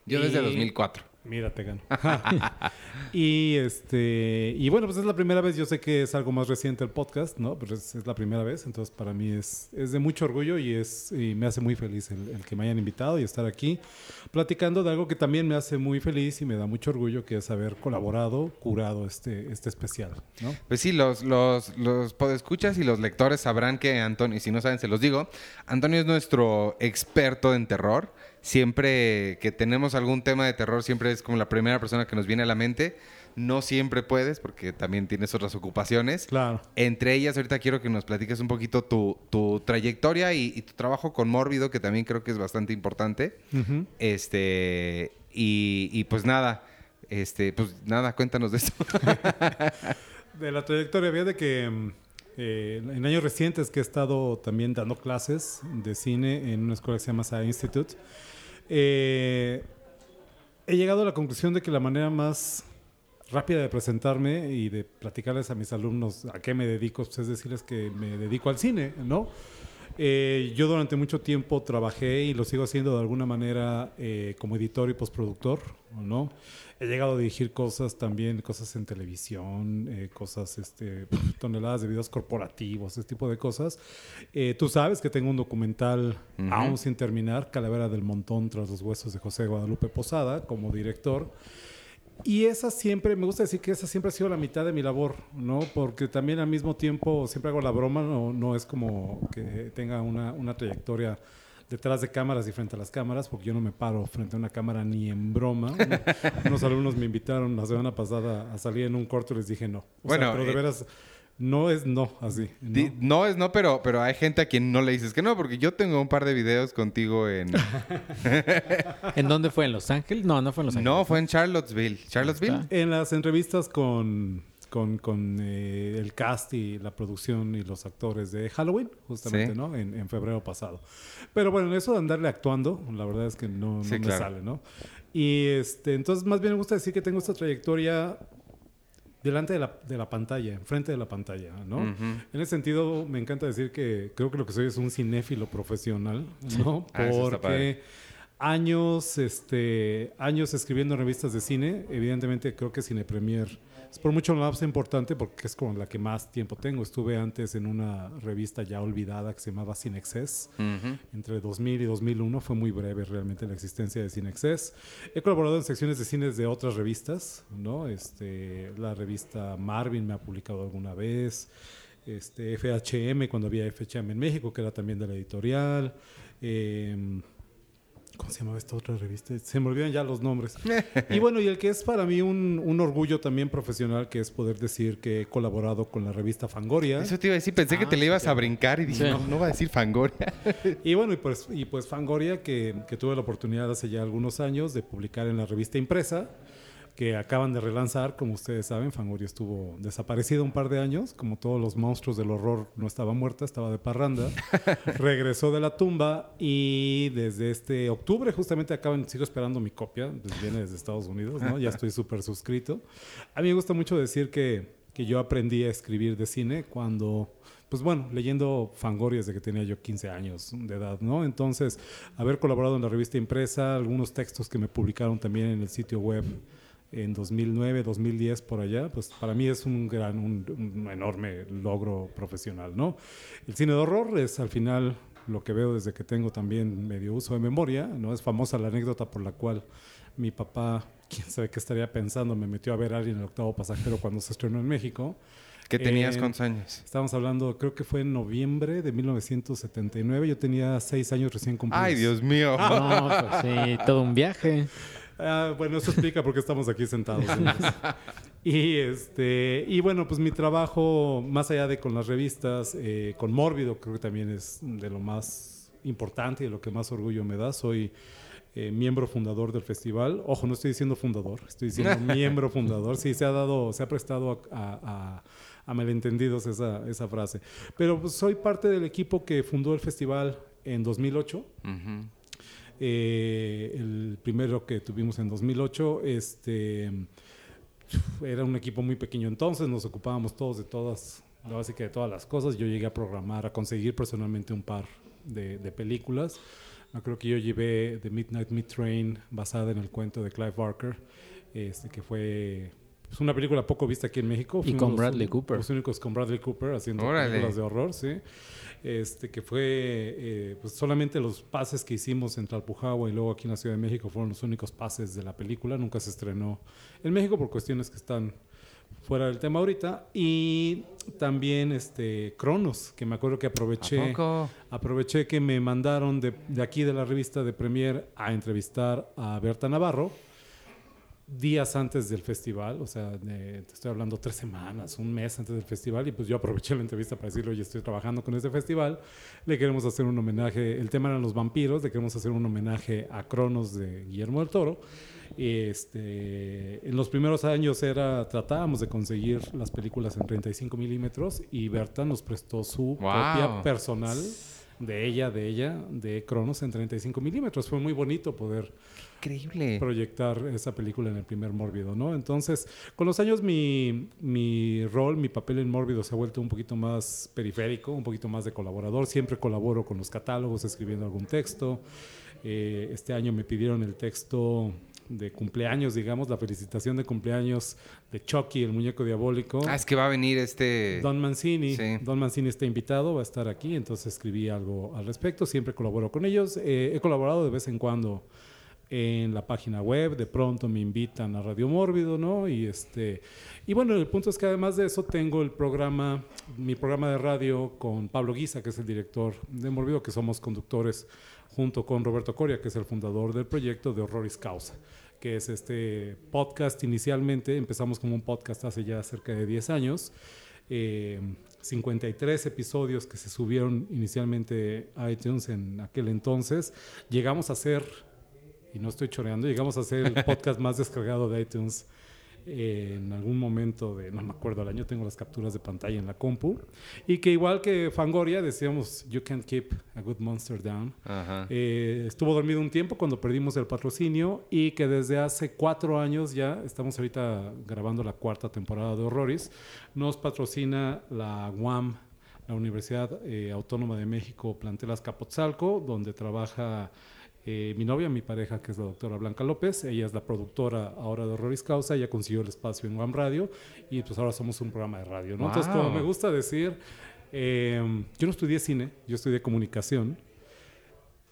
Yo desde Y- 2004. Mira, te gano. y este y bueno, pues es la primera vez, yo sé que es algo más reciente el podcast, ¿no? Pero es, es la primera vez, entonces para mí es, es de mucho orgullo y es y me hace muy feliz el, el que me hayan invitado y estar aquí platicando de algo que también me hace muy feliz y me da mucho orgullo, que es haber colaborado, curado este, este especial, ¿no? Pues sí, los, los, los podescuchas y los lectores sabrán que Antonio, y si no saben, se los digo, Antonio es nuestro experto en terror. Siempre que tenemos algún tema de terror, siempre es como la primera persona que nos viene a la mente. No siempre puedes, porque también tienes otras ocupaciones. Claro. Entre ellas, ahorita quiero que nos platiques un poquito tu, tu trayectoria y, y tu trabajo con Mórbido, que también creo que es bastante importante. Este, y, y pues nada, este, pues nada, cuéntanos de eso. De la trayectoria, fíjate que mm, eh, en años recientes que he estado también dando clases de cine en una escuela que se llama SAE Institute, eh, he llegado a la conclusión de que la manera más rápida de presentarme y de platicarles a mis alumnos a qué me dedico, pues es decirles que me dedico al cine, ¿no? Eh, yo durante mucho tiempo trabajé y lo sigo haciendo de alguna manera eh, como editor y postproductor, ¿no? He llegado a dirigir cosas también, cosas en televisión, eh, cosas, este, toneladas de videos corporativos, ese tipo de cosas. Eh, tú sabes que tengo un documental aún sin terminar, Calavera del Montón tras los huesos de José Guadalupe Posada, como director. Y esa siempre, me gusta decir que esa siempre ha sido la mitad de mi labor, ¿no? Porque también al mismo tiempo siempre hago la broma, no, no es como que tenga una, una trayectoria detrás de cámaras y frente a las cámaras, porque yo no me paro frente a una cámara ni en broma. Unos alumnos me invitaron la semana pasada a salir en un corto y les dije no. O sea, Bueno, pero de eh, veras, no es no, así. ¿no? Di- No es no, pero, pero hay gente a quien no le dices que no, porque yo tengo un par de videos contigo en... ¿En dónde fue? ¿En Los Ángeles? No, no fue en Los Ángeles. no, fue en Charlottesville. ¿Charlottesville? En las entrevistas con, con, con, eh, el cast y la producción y los actores de Halloween, justamente, Sí. ¿no? En, en febrero pasado. Pero bueno, eso de andarle actuando, la verdad es que no, no Sí, me claro. sale, ¿no? Y este, entonces más bien me gusta decir que tengo esta trayectoria delante de la, de la pantalla, enfrente de la pantalla, ¿no? Ujú. En ese sentido, me encanta decir que creo que lo que soy es un cinéfilo profesional, ¿no? Ah, está padre. Porque años, este, años escribiendo en revistas de cine, evidentemente creo que Cine Premier por mucho más importante porque es con la que más tiempo tengo. Estuve antes en una revista ya olvidada que se llamaba Cinexcess Ujú. entre 2000 y 2001. Fue muy breve realmente la existencia de Cinexcess. He colaborado en secciones de cines de otras revistas, ¿no? Este, la revista Marvin me ha publicado alguna vez. Este, FHM, cuando había FHM en México, que era también de la editorial. Em, ¿Cómo se llamaba esta otra revista? Se me olvidan ya los nombres. y bueno, y el que es para mí un, un orgullo también profesional, que es poder decir que he colaborado con la revista Fangoria. Eso te iba a decir, pensé que Ah, te le sí, ibas a brincar y dije, Sí. no, no va a decir Fangoria. Y bueno, y pues, y pues Fangoria, que, que tuve la oportunidad hace ya algunos años de publicar en la revista impresa, que acaban de relanzar, como ustedes saben, Fangoria estuvo desaparecido un par de años, como todos los monstruos del horror no estaba muerta, estaba de parranda, regresó de la tumba y desde este octubre justamente acaban, sigo esperando mi copia, pues viene desde Estados Unidos, ¿no? ya estoy súper suscrito. A mí me gusta mucho decir que, que yo aprendí a escribir de cine cuando pues bueno, leyendo Fangoria desde que tenía yo 15 años de edad, ¿no? Entonces, haber colaborado en la revista impresa, algunos textos que me publicaron también en el sitio web en 2009, 2010 por allá, pues para mí es un gran, un, un enorme logro profesional, ¿no? El cine de horror es al final lo que veo desde que tengo también medio uso de memoria, ¿no? Es famosa la anécdota por la cual mi papá, quién sabe qué estaría pensando, me metió a ver a alguien en el octavo pasajero cuando se estrenó en México. ¿Qué tenías Eh, cuántos años? Estábamos hablando, creo que fue en noviembre de 1979. Yo tenía seis años recién cumplidos. Ay, Dios mío. No, pues sí, todo un viaje. Ah, bueno, eso explica por qué estamos aquí sentados. y este y bueno, pues mi trabajo, más allá de con las revistas, eh, con Mórbido, creo que también es de lo más importante y de lo que más orgullo me da. Soy eh, miembro fundador del festival. Ojo, no estoy diciendo fundador, estoy diciendo miembro fundador. Sí, se ha dado, se ha prestado a, a- a- a malentendidos esa, esa frase. Pero pues, soy parte del equipo que fundó el festival en 2008. Ujú. Eh, el primero que tuvimos en 2008, este, era un equipo muy pequeño entonces, nos ocupábamos todos de todas, así que de todas las cosas. Yo llegué a programar, a conseguir personalmente un par de, de películas. Creo que yo llevé The Midnight Meat Train, basada en el cuento de Clive Barker, este, que fue pues, una película poco vista aquí en México. Y Fuimos con los- Bradley Cooper. Los únicos con Bradley Cooper haciendo Órale. películas de horror, sí. Este, que fue eh, pues solamente los pases que hicimos en Talpujahua y luego aquí en la Ciudad de México fueron los únicos pases de la película. Nunca se estrenó en México por cuestiones que están fuera del tema ahorita. Y también este Cronos, que me acuerdo que aproveché. Aproveché que me mandaron de, de aquí de la revista de Premier a entrevistar a Berta Navarro días antes del festival, o sea, de- te estoy hablando tres semanas, un mes antes del festival, y pues yo aproveché la entrevista para decirle, oye, estoy trabajando con este festival, le queremos hacer un homenaje, el tema eran los vampiros, le queremos hacer un homenaje a Cronos de Guillermo del Toro. Este, en los primeros años era, tratábamos de conseguir las películas en 35 milímetros y Berta nos prestó su Wow. copia personal de ella, de ella, de Cronos en 35 milímetros. Fue muy bonito poder Increíble. proyectar esa película en el primer Mórbido, ¿no? Entonces, con los años mi, mi rol, mi papel en Mórbido se ha vuelto un poquito más periférico, un poquito más de colaborador. Siempre colaboro con los catálogos, escribiendo algún texto. Eh, este año me pidieron el texto de cumpleaños, digamos, la felicitación de cumpleaños de Chucky, el muñeco diabólico. Ah, es que va a venir este... Don Mancini. Sí. Don Mancini está invitado, va a estar aquí, entonces escribí algo al respecto. Siempre colaboro con ellos. Eh, he colaborado de vez en cuando en la página web, de pronto me invitan a Radio Mórbido, ¿no? Y este y bueno, el punto es que además de eso tengo el programa, mi programa de radio con Pablo Guisa, que es el director de Mórbido, que somos conductores junto con Roberto Coria, que es el fundador del proyecto de Horroris Causa, que es este podcast. Inicialmente, empezamos como un podcast hace ya cerca de 10 años, eh, 53 episodios que se subieron inicialmente a iTunes en aquel entonces, llegamos a ser, y no estoy choreando, llegamos a ser el podcast más descargado de iTunes eh, en algún momento de, no me acuerdo el año, tengo las capturas de pantalla en la compu, y que igual que Fangoria decíamos, you can't keep a good monster down. Ajá. Eh, estuvo dormido un tiempo cuando perdimos el patrocinio y que desde hace cuatro años ya, estamos ahorita grabando la cuarta temporada de Horroris, nos patrocina la UAM, la Universidad eh, Autónoma de México, plantel Azcapotzalco, donde trabaja eh, mi novia, mi pareja, que es la doctora Blanca López. Ella es la productora ahora de Horroris Causa, ella consiguió el espacio en UAM Radio y pues ahora somos un programa de radio. ¿no? Entonces, como me gusta decir, eh, yo no estudié cine, yo estudié comunicación.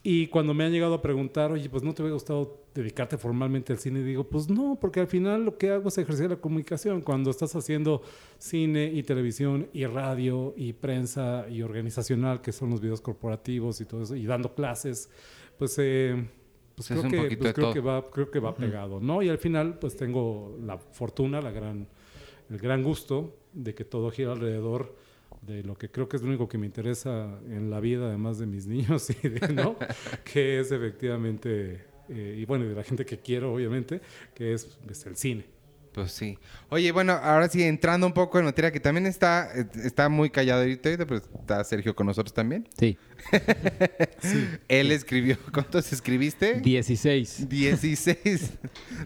Y cuando me han llegado a preguntar, oye, pues no te hubiera gustado dedicarte formalmente al cine, digo, pues no, porque al final lo que hago es ejercer la comunicación. Cuando estás haciendo cine y televisión y radio y prensa y organizacional, que son los videos corporativos y todo eso, y dando clases, pues, eh, pues Es creo, que, pues creo que va, creo que va pegado, ¿no? Y al final, pues tengo la fortuna, la gran, el gran gusto de que todo gira alrededor de lo que creo que es lo único que me interesa en la vida, además de mis niños y de, ¿no? que es efectivamente, eh, y bueno, y de la gente que quiero, obviamente, que es, es el cine. Pues sí. Oye, bueno, ahora sí, entrando un poco en materia, que también está, está muy callado ahorita, pero está Sergio con nosotros también. Sí. Él escribió, ¿cuántos escribiste? 16. 16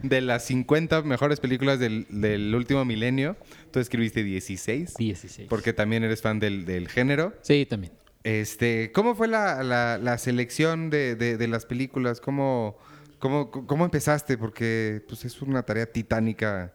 de las 50 mejores películas del, del último milenio. Tú escribiste 16, 16. porque también eres fan del, del género. Sí, también. Este, ¿Cómo fue la, la- la selección de, de- de las películas? ¿Cómo, cómo, cómo empezaste? Porque pues, es una tarea titánica.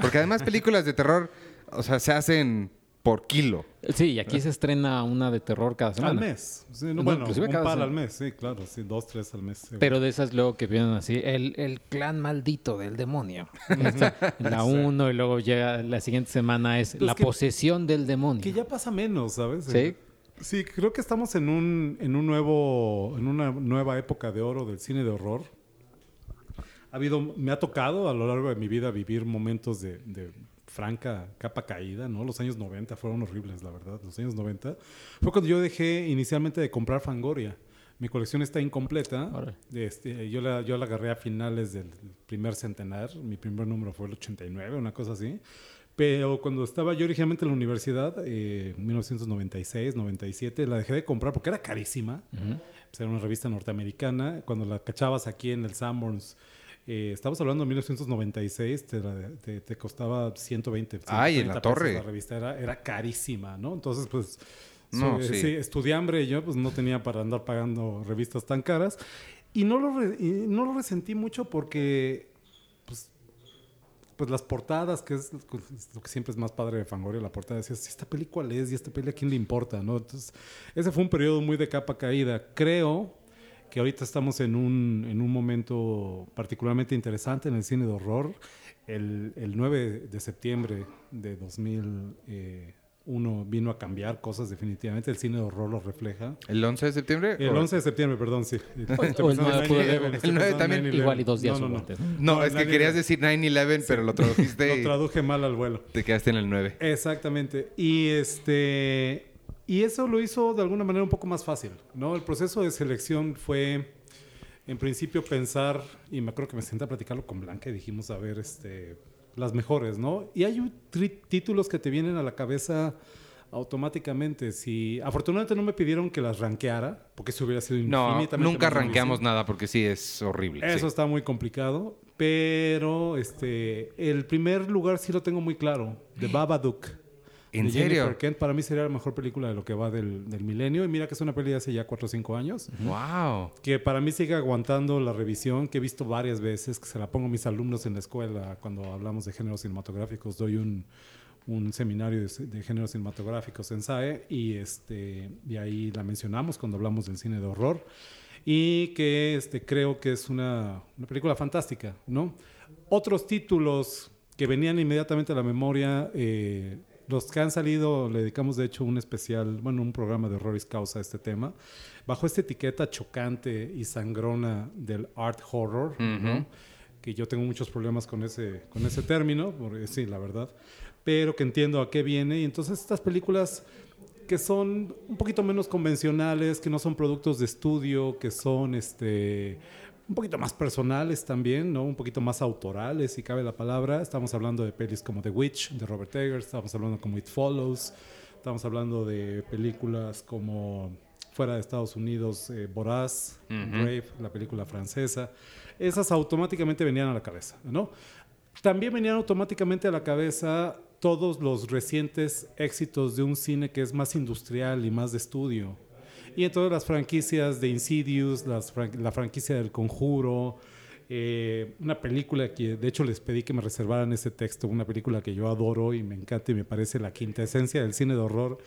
Porque además películas de terror, o sea, se hacen por kilo. Sí, y aquí se estrena una de terror cada Al semana. mes. Sí, no, No, bueno, inclusive un cada par semana. al mes, sí, claro, sí, dos, tres al mes. Pero de esas luego que vienen así, el, el clan maldito del demonio. La uno y luego llega la siguiente semana es Pues la que- posesión del demonio. Que ya pasa menos, ¿sabes? Sí. Sí, creo que estamos en un, en un nuevo, en una nueva época de oro del cine de horror. Ha habido, me ha tocado a lo largo de mi vida vivir momentos de, de franca capa caída, ¿no? Los años 90 fueron horribles, la verdad. Los años 90 fue cuando yo dejé inicialmente de comprar Fangoria. Mi colección está incompleta. Este, yo, la, yo la agarré a finales del primer centenar. Mi primer número fue el 89, una cosa así. Pero cuando estaba yo originalmente en la universidad, eh, 1996, 97, la dejé de comprar porque era carísima. Pues era una revista norteamericana. Cuando la cachabas aquí en el Sanborns, eh, estamos hablando de 1996, te, te- te costaba 120. Ay, en la 130 pesos torre. La revista era, era carísima, ¿no? Entonces, pues, No, so- sí. sí, estudiambre yo pues no tenía para andar pagando revistas tan caras. Y no lo, re- y no lo resentí mucho porque, pues, pues las portadas, que es lo que siempre es más padre de Fangoria, la portada decía, "Si esta peli cuál es y esta peli a quién le importa, ¿no? Entonces, ese fue un periodo muy de capa caída. Creo que ahorita estamos en un, en un momento particularmente interesante en el cine de horror. El, el 9 de septiembre de 2001 vino a cambiar cosas definitivamente. El cine de horror lo refleja. ¿El 11 de septiembre? El ¿O- 11 de septiembre, perdón, sí. o el 9 pudo haber- El 9 también. Igual y dos días No, no, antes, ¿no? Es que querías decir 9-11, pero lo tradujiste Lo traduje mal al vuelo. te quedaste en el 9. Exactamente. Y este y eso lo hizo de alguna manera un poco más fácil, ¿no? El proceso de selección fue en principio pensar y me acuerdo que me senté a platicarlo con Blanca y dijimos a ver este las mejores, ¿no? Y hay títulos que te vienen a la cabeza automáticamente. Si afortunadamente no me pidieron que las rankeara, porque eso hubiera sido No, infinitamente nunca más difícil. rankeamos nada porque sí es horrible. Eso sí. está muy complicado, pero este el primer lugar sí lo tengo muy claro, The Babadook. ¿En de serio? Jennifer Kent, para mí sería la mejor película de lo que va del, del milenio. Y mira que es una peli de hace ya 4 o 5 años. Wow. Que para mí sigue aguantando la revisión, que he visto varias veces, que se la pongo a mis alumnos en la escuela cuando hablamos de géneros cinematográficos. Doy un, un seminario de, de géneros cinematográficos en SAE y, este, y ahí la mencionamos cuando hablamos del cine de horror. Y que este, creo que es una, una película fantástica, ¿no? Otros títulos que venían inmediatamente a la memoria, eh, los que han salido, le dedicamos de hecho un especial, bueno, un programa de horroris causa a este tema, bajo esta etiqueta chocante y sangrona del art horror, que yo tengo muchos problemas con ese, con ese término, porque sí, la verdad, pero que entiendo a qué viene. Y entonces estas películas que son un poquito menos convencionales, que no son productos de estudio, que son este un poquito más personales también, ¿no? Un poquito más autorales, si cabe la palabra. Estamos hablando de pelis como The Witch, de Robert Eggers, estamos hablando como It Follows, estamos hablando de películas como fuera de Estados Unidos, eh, Voraz. Brave, la película francesa. Esas automáticamente venían a la cabeza, ¿no? También venían automáticamente a la cabeza todos los recientes éxitos de un cine que es más industrial y más de estudio. Y entonces las franquicias de Insidious, las fran- la franquicia del Conjuro, eh, una película que de hecho les pedí que me reservaran ese texto, una película que yo adoro y me encanta y me parece la quintesencia del cine de horror,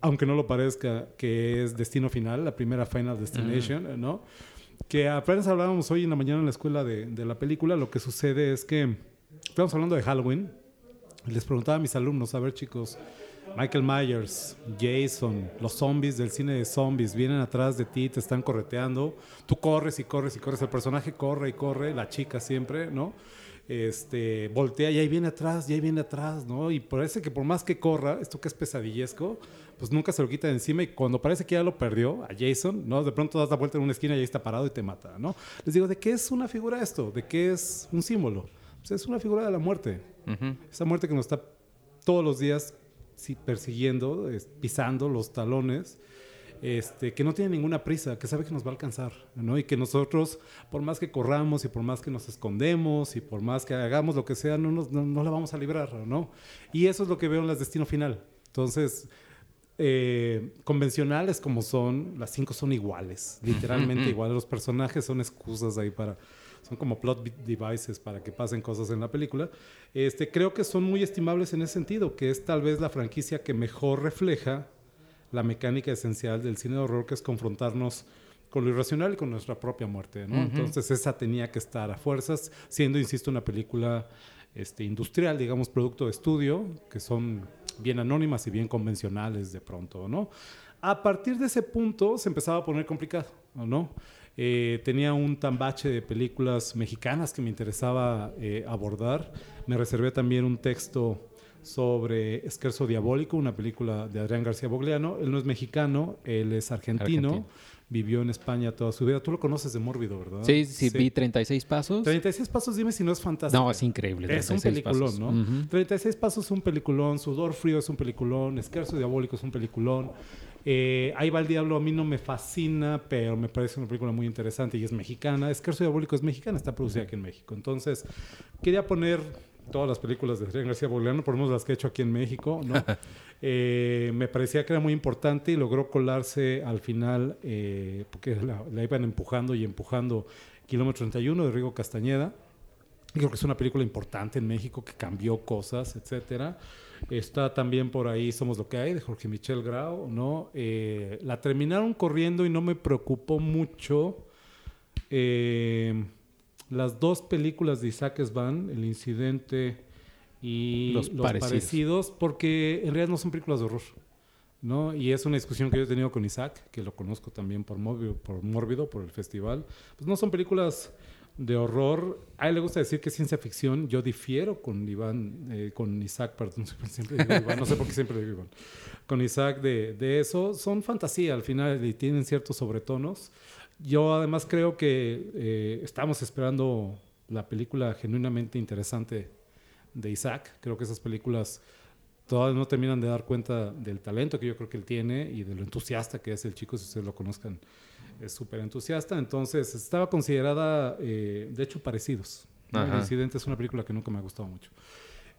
aunque no lo parezca, que es Destino Final, la primera Final Destination, ¿no? Que apenas hablábamos hoy en la mañana en la escuela de, de la película, lo que sucede es que estamos hablando de Halloween, les preguntaba a mis alumnos, a ver chicos, Michael Myers, Jason, los zombies del cine de zombies vienen atrás de ti, te están correteando, tú corres y corres y corres, el personaje corre y corre, la chica siempre, ¿no? Este, voltea y ahí viene atrás, y ahí viene atrás, ¿no? Y parece que por más que corra, esto que es pesadillesco, pues nunca se lo quita de encima y cuando parece que ya lo perdió a Jason, ¿no? De pronto das la vuelta en una esquina y ahí está parado y te mata, ¿no? Les digo, ¿de qué es una figura esto? ¿De qué es un símbolo? Pues es una figura de la muerte. Ujú. Esa muerte que nos está todos los días persiguiendo, es- pisando los talones, este, que no tiene ninguna prisa, que sabe que nos va a alcanzar, ¿no? Y que nosotros, por más que corramos y por más que nos escondemos y por más que hagamos lo que sea, no, nos, no, no la vamos a librar, ¿no? Y eso es lo que veo en las Destino Final. Entonces, eh, convencionales como son, las cinco son iguales, literalmente iguales. Los personajes son excusas ahí para, son como plot devices para que pasen cosas en la película. Este, creo que son muy estimables en ese sentido, que es tal vez la franquicia que mejor refleja la mecánica esencial del cine de horror, que es confrontarnos con lo irracional y con nuestra propia muerte, ¿no? Entonces esa tenía que estar a fuerzas, siendo, insisto, una película este, industrial, digamos, producto de estudio, que son bien anónimas y bien convencionales de pronto, ¿no? A partir de ese punto se empezaba a poner complicado, ¿no? Eh, tenía un tambache de películas mexicanas que me interesaba eh, abordar. Me reservé también un texto sobre Esquerzo Diabólico, una película de Adrián García Bogliano. Él no es mexicano, él es argentino, vivió en España toda su vida. Tú lo conoces de Mórbido, ¿verdad? Sí, sí, vi 36 pasos. 36 pasos, dime si no es fantástico. No, es increíble. Es un 36 peliculón, pasos. ¿no? Ujú. 36 pasos es un peliculón, Sudor Frío es un peliculón, Esquerzo Diabólico es un peliculón. Eh, Ahí va el diablo, a mí no me fascina, pero me parece una película muy interesante y es mexicana. Esquerzo Diabólico es mexicana, está producida aquí en México. Entonces, quería poner todas las películas de Adrián García Bogliano, por lo menos las que he hecho aquí en México, ¿no? Eh, me parecía que era muy importante y logró colarse al final, eh, porque la, la iban empujando y empujando Kilómetro 31 de Rigo Castañeda. Creo que es una película importante en México que cambió cosas, etcétera. Está también por ahí Somos lo que hay de Jorge Michel Grau, ¿no? Eh, la terminaron corriendo y no me preocupó mucho eh, las dos películas de Isaac Svan, El Incidente y Los Los, Parecidos. parecidos. porque en realidad no son películas de horror. ¿no? Y es una discusión que yo he tenido con Isaac, que lo conozco también por Mórbido, por, Mórbido, por el festival. Pues no son películas de horror. A él le gusta decir que es ciencia ficción. Yo difiero con Iván, eh, con Isaac, perdón, siempre, digo Iván, no sé por qué siempre digo Iván. Con Isaac de, de eso. Son fantasía al final y tienen ciertos sobretonos. Yo además creo que eh, estamos esperando la película genuinamente interesante de Isaac. Creo que esas películas todavía no terminan de dar cuenta del talento que yo creo que él tiene y de lo entusiasta que es el chico, si ustedes lo conozcan, es súper entusiasta. Entonces, estaba considerada, eh, de hecho, parecidos. ¿no? El. Incidente es una película que nunca me ha gustado mucho.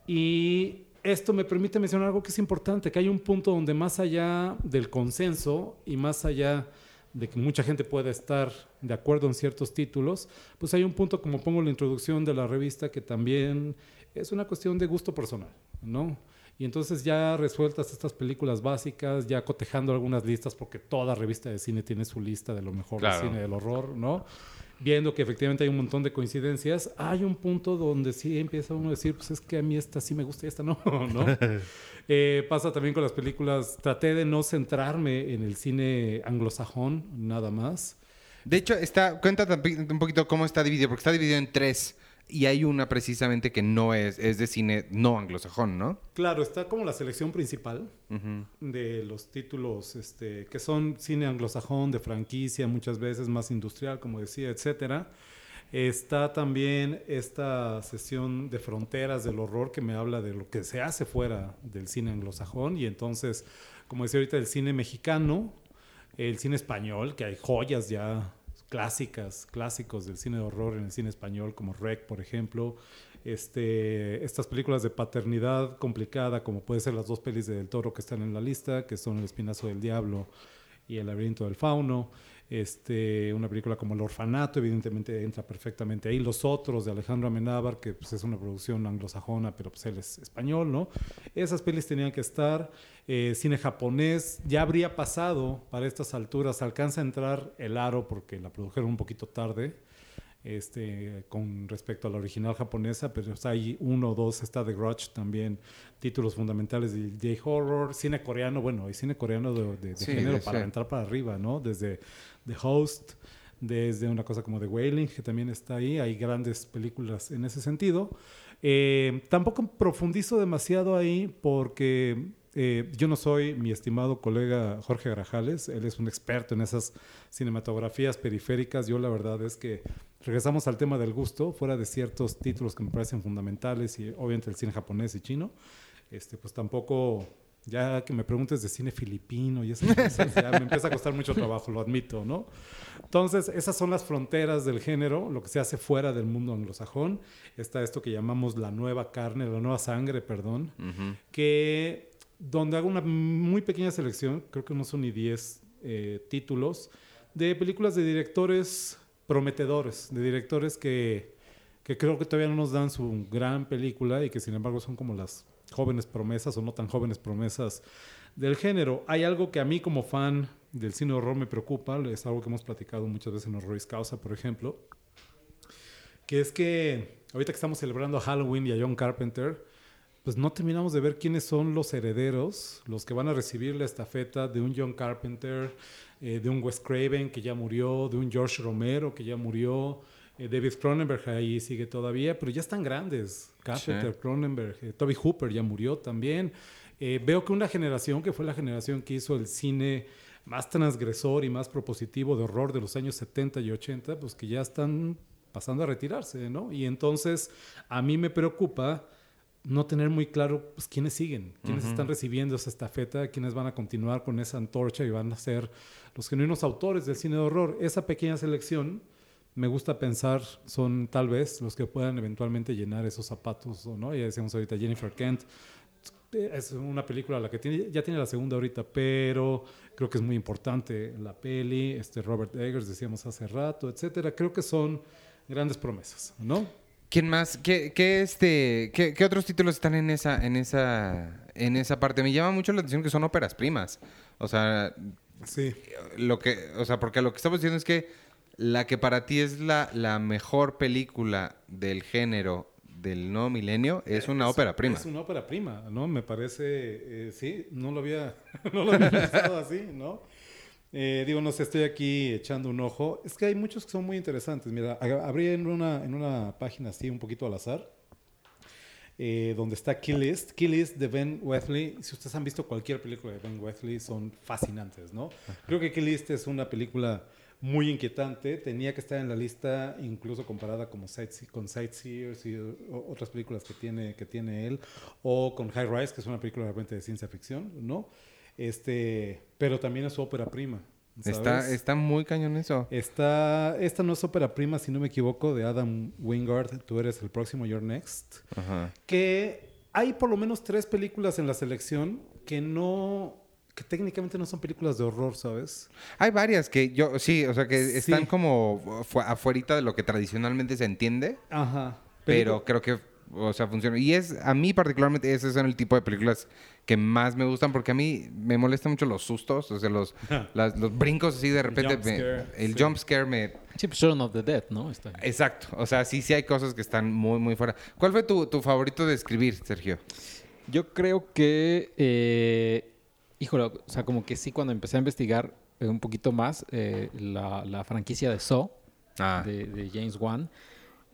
Y esto me permite mencionar algo que es importante, que hay un punto donde más allá del consenso y más allá de que mucha gente pueda estar de acuerdo en ciertos títulos, pues hay un punto, como pongo en la introducción de la revista, que también es una cuestión de gusto personal, ¿no? Y entonces ya resueltas estas películas básicas, ya cotejando algunas listas, porque toda revista de cine tiene su lista de lo mejor Claro. del cine del horror, ¿no? Viendo que efectivamente hay un montón de coincidencias, hay un punto donde sí empieza uno a decir, pues es que a mí esta sí me gusta y esta no, ¿no? Eh, pasa también con las películas, traté de no centrarme en el cine anglosajón, nada más. De hecho, está, cuenta tampi- un poquito cómo está dividido, porque está dividido en tres. Y hay una precisamente que no es, es de cine no anglosajón, ¿no? Claro, está como la selección principal Ujú. de los títulos este, que son cine anglosajón, de franquicia, muchas veces más industrial, como decía, etcétera. Está también esta sesión de fronteras del horror que me habla de lo que se hace fuera del cine anglosajón y entonces, como decía ahorita, el cine mexicano, el cine español, que hay joyas ya clásicas, clásicos del cine de horror en el cine español, como Rec, por ejemplo. Este, estas películas de paternidad complicada, como puede ser las dos pelis de Del Toro que están en la lista, que son El Espinazo del Diablo y El Laberinto del Fauno. Este, una película como El Orfanato, evidentemente entra perfectamente ahí. Los Otros de Alejandro Amenábar, que pues, es una producción anglosajona, pero pues él es español, ¿no? Esas pelis tenían que estar. Eh, cine japonés ya habría pasado para estas alturas. Alcanza a entrar El Aro porque la produjeron un poquito tarde este, con respecto a la original japonesa, pero o sea, hay uno o dos, está The Grudge también, títulos fundamentales de J-Horror, cine coreano, bueno, hay cine coreano de, de- de Sí, género para entrar para arriba, ¿no? Desde The Host, desde una cosa como The Wailing, que también está ahí, hay grandes películas en ese sentido. Eh, tampoco profundizo demasiado ahí porque eh, yo no soy mi estimado colega Jorge Grajales, él es un experto en esas cinematografías periféricas. Yo la verdad es que regresamos al tema del gusto, fuera de ciertos títulos que me parecen fundamentales y obviamente el cine japonés y chino, este, pues tampoco, ya que me preguntes de cine filipino y esas cosas, ya me empieza a costar mucho trabajo, lo admito, ¿no? Entonces, esas son las fronteras del género, lo que se hace fuera del mundo anglosajón. Está esto que llamamos la nueva carne, la nueva sangre, perdón, Ujú. que donde hago una muy pequeña selección, creo que no son ni 10 eh, títulos, de películas de directores prometedores, de directores que, que creo que todavía no nos dan su gran película y que sin embargo son como las jóvenes promesas o no tan jóvenes promesas del género. Hay algo que a mí como fan del cine horror me preocupa, es algo que hemos platicado muchas veces en Horroris Causa, por ejemplo, que es que ahorita que estamos celebrando a Halloween y a John Carpenter, pues no terminamos de ver quiénes son los herederos, los que van a recibir la estafeta de un John Carpenter, eh, de un Wes Craven que ya murió, de un George Romero que ya murió, eh, David Cronenberg ahí sigue todavía, pero ya están grandes. Carpenter, Sí. Cronenberg, eh, Toby Hooper ya murió también. Veo que una generación que fue la generación que hizo el cine más transgresor y más propositivo de horror de los años 70 y 80, pues que ya están pasando a retirarse, ¿no? Y entonces a mí me preocupa no tener muy claro pues, quiénes siguen, quiénes están recibiendo esa estafeta, quiénes van a continuar con esa antorcha y van a ser los genuinos autores del cine de horror. Esa pequeña selección, me gusta pensar, son tal vez los que puedan eventualmente llenar esos zapatos, ¿o ¿no? Ya decíamos ahorita Jennifer Kent, es una película la que tiene, ya tiene la segunda ahorita, pero creo que es muy importante la peli, este Robert Eggers, decíamos hace rato, etcétera. Creo que son grandes promesas, ¿no? ¿Quién más? ¿Qué, qué, este, qué, qué otros títulos están en esa, en esa, en esa parte? Me llama mucho la atención que son óperas primas. O sea, Sí. lo que, o sea, porque lo que estamos diciendo es que la que para ti es la, la mejor película del género del nuevo milenio es una ópera prima. Es una ópera prima, ¿no? Me parece, eh, sí, no lo había, no lo había pensado así, ¿no? Eh, digo, no sé, estoy aquí echando un ojo. Es que hay muchos que son muy interesantes. Mira, abrí en una, en una página así, un poquito al azar, eh, donde está Kill List. Kill List de Ben Wethley. Si ustedes han visto cualquier película de Ben Wethley, son fascinantes, ¿no? Creo que Kill List es una película muy inquietante. Tenía que estar en la lista, incluso comparada como Sightse- con Sightseers y otras películas que tiene, que tiene él. O con High Rise, que es una película realmente de ciencia ficción, ¿no? Este, pero también es su ópera prima. Está, ¿sabes? está muy cañón eso. Está, esta no es ópera prima, si no me equivoco, de Adam Wingard, Tú eres el próximo, You're Next. Ajá. Que hay por lo menos tres películas en la selección que no, que técnicamente no son películas de horror, ¿sabes? Hay varias que yo, sí, o sea, que Sí. están como fu- afuerita de lo que tradicionalmente se entiende, Ajá. pero creo que, o sea, funciona. Y es, a mí particularmente, esos son el tipo de películas que más me gustan porque a mí me molestan mucho los sustos, o sea, los, las- los brincos así de repente. jump me- el sí. jump scare me... Sí, pues Shaun of the Dead, ¿no? Está- Exacto, o sea, sí, sí hay cosas que están muy, muy fuera. ¿Cuál fue tu, tu favorito de escribir, Sergio? Yo creo que, eh, híjole, o sea, como que sí, cuando empecé a investigar eh, un poquito más eh, la, la franquicia de Saw, Ah, de, de James Wan,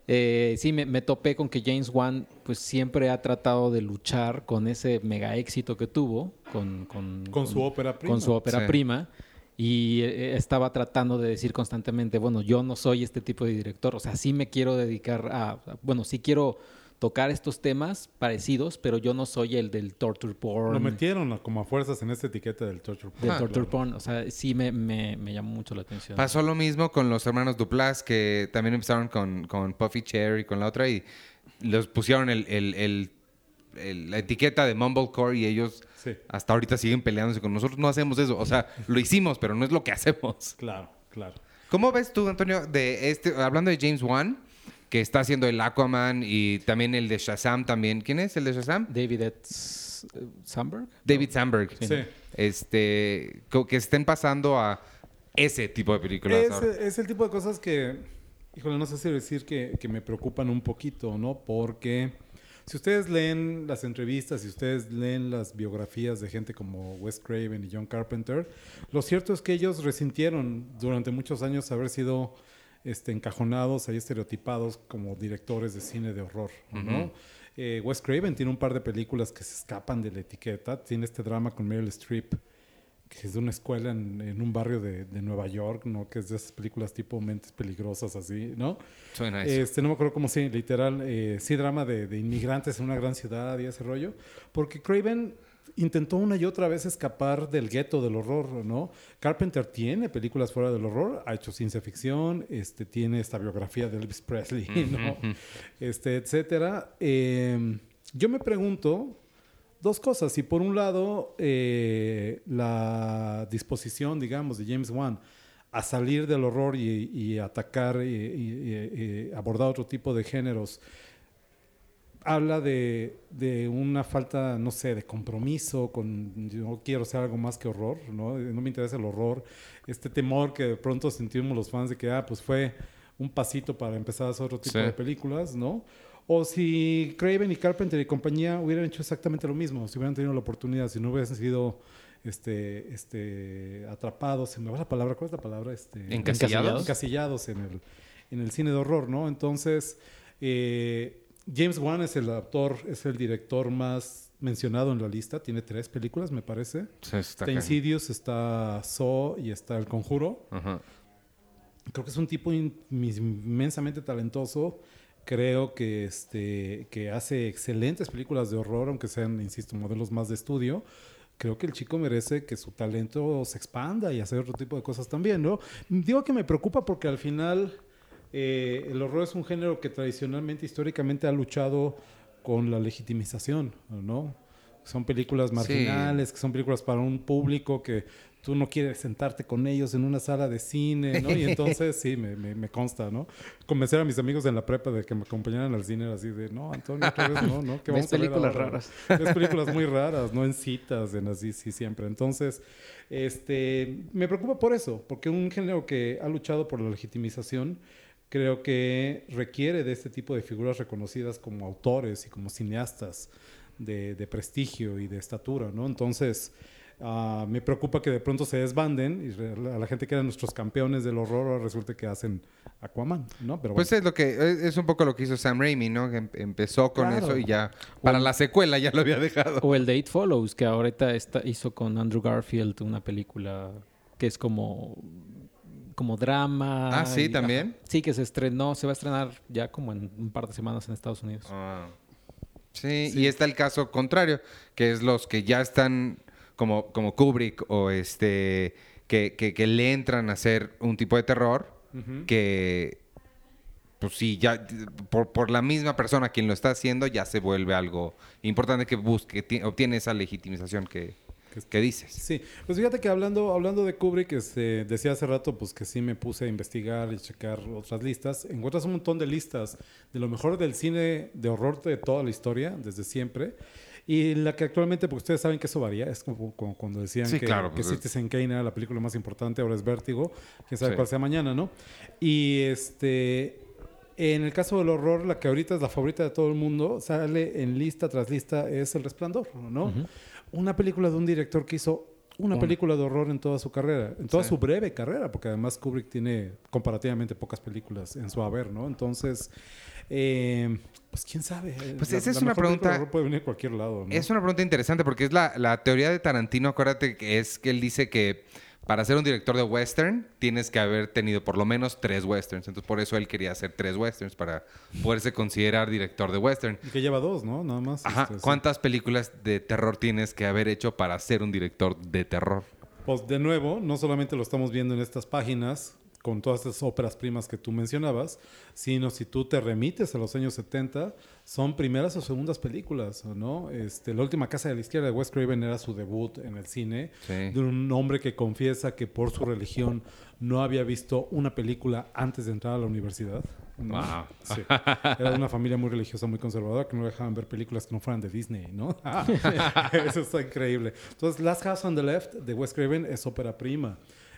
eh, sí, me, me topé con que James Wan pues siempre ha tratado de luchar con ese mega éxito que tuvo, con, con, Con su ópera prima. con su ópera Sí. prima. Y eh, estaba tratando de decir constantemente, bueno, yo no soy este tipo de director, o sea, sí me quiero dedicar a- bueno, sí quiero tocar estos temas parecidos, pero yo no soy el del torture porn. Lo metieron a- como a fuerzas en esta etiqueta del torture del Ah, torture claro. porn, o sea, sí me, me, me llamó mucho la atención. Pasó lo mismo con los hermanos Duplas, que también empezaron con, con Puffy Cherry, con la otra, y los pusieron el, el- el- el- la etiqueta de Mumblecore y ellos Sí, hasta ahorita siguen peleándose con nosotros. No hacemos eso. O sea, lo hicimos, pero no es lo que hacemos. claro, claro. ¿Cómo ves tú, Antonio, de este, hablando de James Wan, que está haciendo el Aquaman y también el de Shazam también? ¿Quién es el de Shazam? David Etz- Sandberg. David Sandberg. Sí. Este, que estén pasando a ese tipo de películas. Es, ahora. es el tipo de cosas que, híjole, no sé si decir que, que me preocupan un poquito, ¿no? Porque si ustedes leen las entrevistas, si ustedes leen las biografías de gente como Wes Craven y John Carpenter, lo cierto es que ellos resintieron durante muchos años haber sido este, encajonados, ahí estereotipados como directores de cine de horror, ¿no? Eh, Wes Craven tiene un par de películas que se escapan de la etiqueta. Tiene este drama con Meryl Streep, que es de una escuela en, en un barrio de, de Nueva York, ¿no? Que es de esas películas tipo Mentes Peligrosas, así, ¿no? Suena eso. Este, no me acuerdo cómo sí, literal, eh, sí, drama de, de inmigrantes en una gran ciudad y ese rollo. Porque Craven intentó una y otra vez escapar del gueto del horror, ¿no? Carpenter tiene películas fuera del horror, ha hecho ciencia ficción, este, tiene esta biografía de Elvis Presley, ¿no? Este, etcétera. Eh, yo me pregunto dos cosas. Si por un lado eh, la disposición, digamos, de James Wan a salir del horror y, y atacar y, y- y abordar otro tipo de géneros habla de, de una falta, no sé, de compromiso con yo quiero ser algo más que horror, ¿no? No me interesa el horror, este temor que de pronto sentimos los fans de que, ah, pues fue un pasito para empezar a hacer otro tipo Sí. de películas, ¿no? O si Craven y Carpenter y compañía hubieran hecho exactamente lo mismo, si hubieran tenido la oportunidad, si no hubiesen sido este, este, atrapados, se me va la palabra, ¿cuál es la palabra? Este, ¿Encasillados? encasillados en el, en el cine de horror, ¿no? Entonces, eh, James Wan es el autor, es el director más mencionado en la lista. Tiene tres películas, me parece. Sí, está. Insidious, está Saw y está El Conjuro. Ajá. Creo que es un tipo in- inmensamente talentoso. Creo que, este, que hace excelentes películas de horror, aunque sean, insisto, modelos más de estudio. Creo que el chico merece que su talento se expanda y hacer otro tipo de cosas también, ¿no? Digo que me preocupa porque al final eh, el horror es un género que tradicionalmente, históricamente ha luchado con la legitimización, ¿no? Son películas marginales, que son películas para un público que tú no quieres sentarte con ellos en una sala de cine, ¿no? Y entonces sí, me, me, me consta, ¿no? Convencer a mis amigos en la prepa de que me acompañaran al cine era así de, no, Antonio, otra vez no, ¿no? ¿Qué Ves vamos a ver películas ahora?" raras. Ves películas muy raras, no en citas, en así, sí, siempre. Entonces, este, me preocupa por eso, porque un género que ha luchado por la legitimización, creo que requiere de este tipo de figuras reconocidas como autores y como cineastas de, de prestigio y de estatura, ¿no? Entonces, ah, me preocupa que de pronto se desbanden y re- a la gente que eran nuestros campeones del horror ahora resulte que hacen Aquaman, ¿no? Pero Pues bueno. es lo que es es un poco lo que hizo Sam Raimi, ¿no? Que em- empezó con Claro. eso y ya para la secuela ya lo había dejado. O el de It Follows, que ahorita está, hizo con Andrew Garfield una película que es como, como drama. Ah, ¿sí? y- ¿También? Sí, que se estrenó, se va a estrenar ya como en un par de semanas en Estados Unidos. Ah. Sí, y está el caso contrario, que es los que ya están como, como Kubrick o este que, que, que le entran a hacer un tipo de terror que pues sí, ya por, por la misma persona quien lo está haciendo ya se vuelve algo importante que busque, ti- obtiene esa legitimización que, que dices. Sí, pues fíjate que hablando, hablando de Kubrick, este, decía hace rato pues que sí me puse a investigar y checar otras listas. Encuentras un montón de listas de lo mejor del cine de horror de toda la historia, desde siempre. Y la que actualmente, porque ustedes saben que eso varía, es como, como cuando decían Sí, que, claro, que pues, Citizen Kane era la película más importante, ahora es Vértigo, quién sabe Sí. cuál sea mañana, ¿no? Y este, en el caso del horror, la que ahorita es la favorita de todo el mundo, sale en lista tras lista, es El Resplandor, ¿no? Una película de un director que hizo una película de horror en toda su carrera, en toda Sí. su breve carrera, porque además Kubrick tiene comparativamente pocas películas en su haber, ¿no? Entonces, eh, pues quién sabe. Pues La- esa es la una pregunta- horror puede venir de cualquier lado, ¿no? Es una pregunta interesante porque es la, la teoría de Tarantino, acuérdate que es que él dice que para ser un director de western tienes que haber tenido por lo menos tres westerns. Entonces por eso él quería hacer tres westerns para poderse considerar director de western. Y que lleva dos, ¿no? Nada más. Ajá. este, sí. ¿Cuántas películas de terror tienes que haber hecho para ser un director de terror? Pues de nuevo, no solamente lo estamos viendo en estas páginas con todas estas óperas primas que tú mencionabas, sino si tú te remites a los años 70, son primeras o segundas películas, ¿no? Este, la última casa de la izquierda de Wes Craven era su debut en el cine, Sí. de un hombre que confiesa que por su religión no había visto una película antes de entrar a la universidad. ¿no? Wow. Sí. Era de una familia muy religiosa, muy conservadora, que no dejaban ver películas que no fueran de Disney, ¿no? Eso está increíble. Entonces, Last House on the Left de Wes Craven es ópera prima.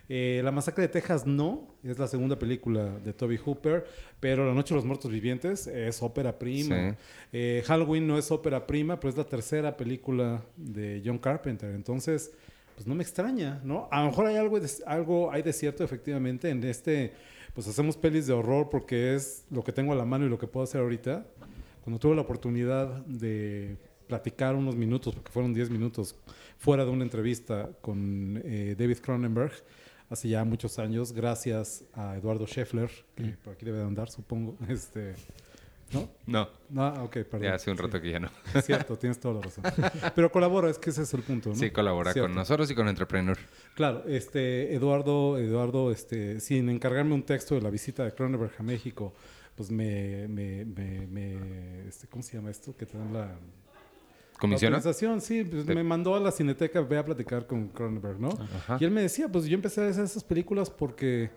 Eh, la masacre de Texas no, es la segunda película de Toby Hooper, pero La Noche de los Muertos Vivientes es ópera prima. Sí. Eh, Halloween no es ópera prima, pero es la tercera película de John Carpenter. Entonces, pues no me extraña, ¿no? A lo mejor hay algo, de, algo hay de cierto efectivamente en este, pues hacemos pelis de horror porque es lo que tengo a la mano y lo que puedo hacer ahorita. Cuando tuve la oportunidad de platicar unos minutos, porque fueron 10 minutos, fuera de una entrevista con eh, David Cronenberg, hace ya muchos años, gracias a Eduardo Scheffler, que por aquí debe de andar, supongo. Este, ¿No? No. Ah, ok, perdón. Ya hace un Sí. rato que ya no. Es cierto, tienes toda la razón. Pero colabora, es que ese es el punto, ¿no? Sí, colabora Cierto. con nosotros y con Entrepreneur. Claro, este, Eduardo, Eduardo, este, sin encargarme un texto de la visita de Cronenberg a México, pues me, me, me, me- este, ¿cómo se llama esto? Que te dan la... ¿Comisiona? La autorización, sí, pues Sí. me mandó a la Cineteca, ve a platicar con Cronenberg, ¿no? Ajá. Y él me decía, pues yo empecé a hacer esas películas porque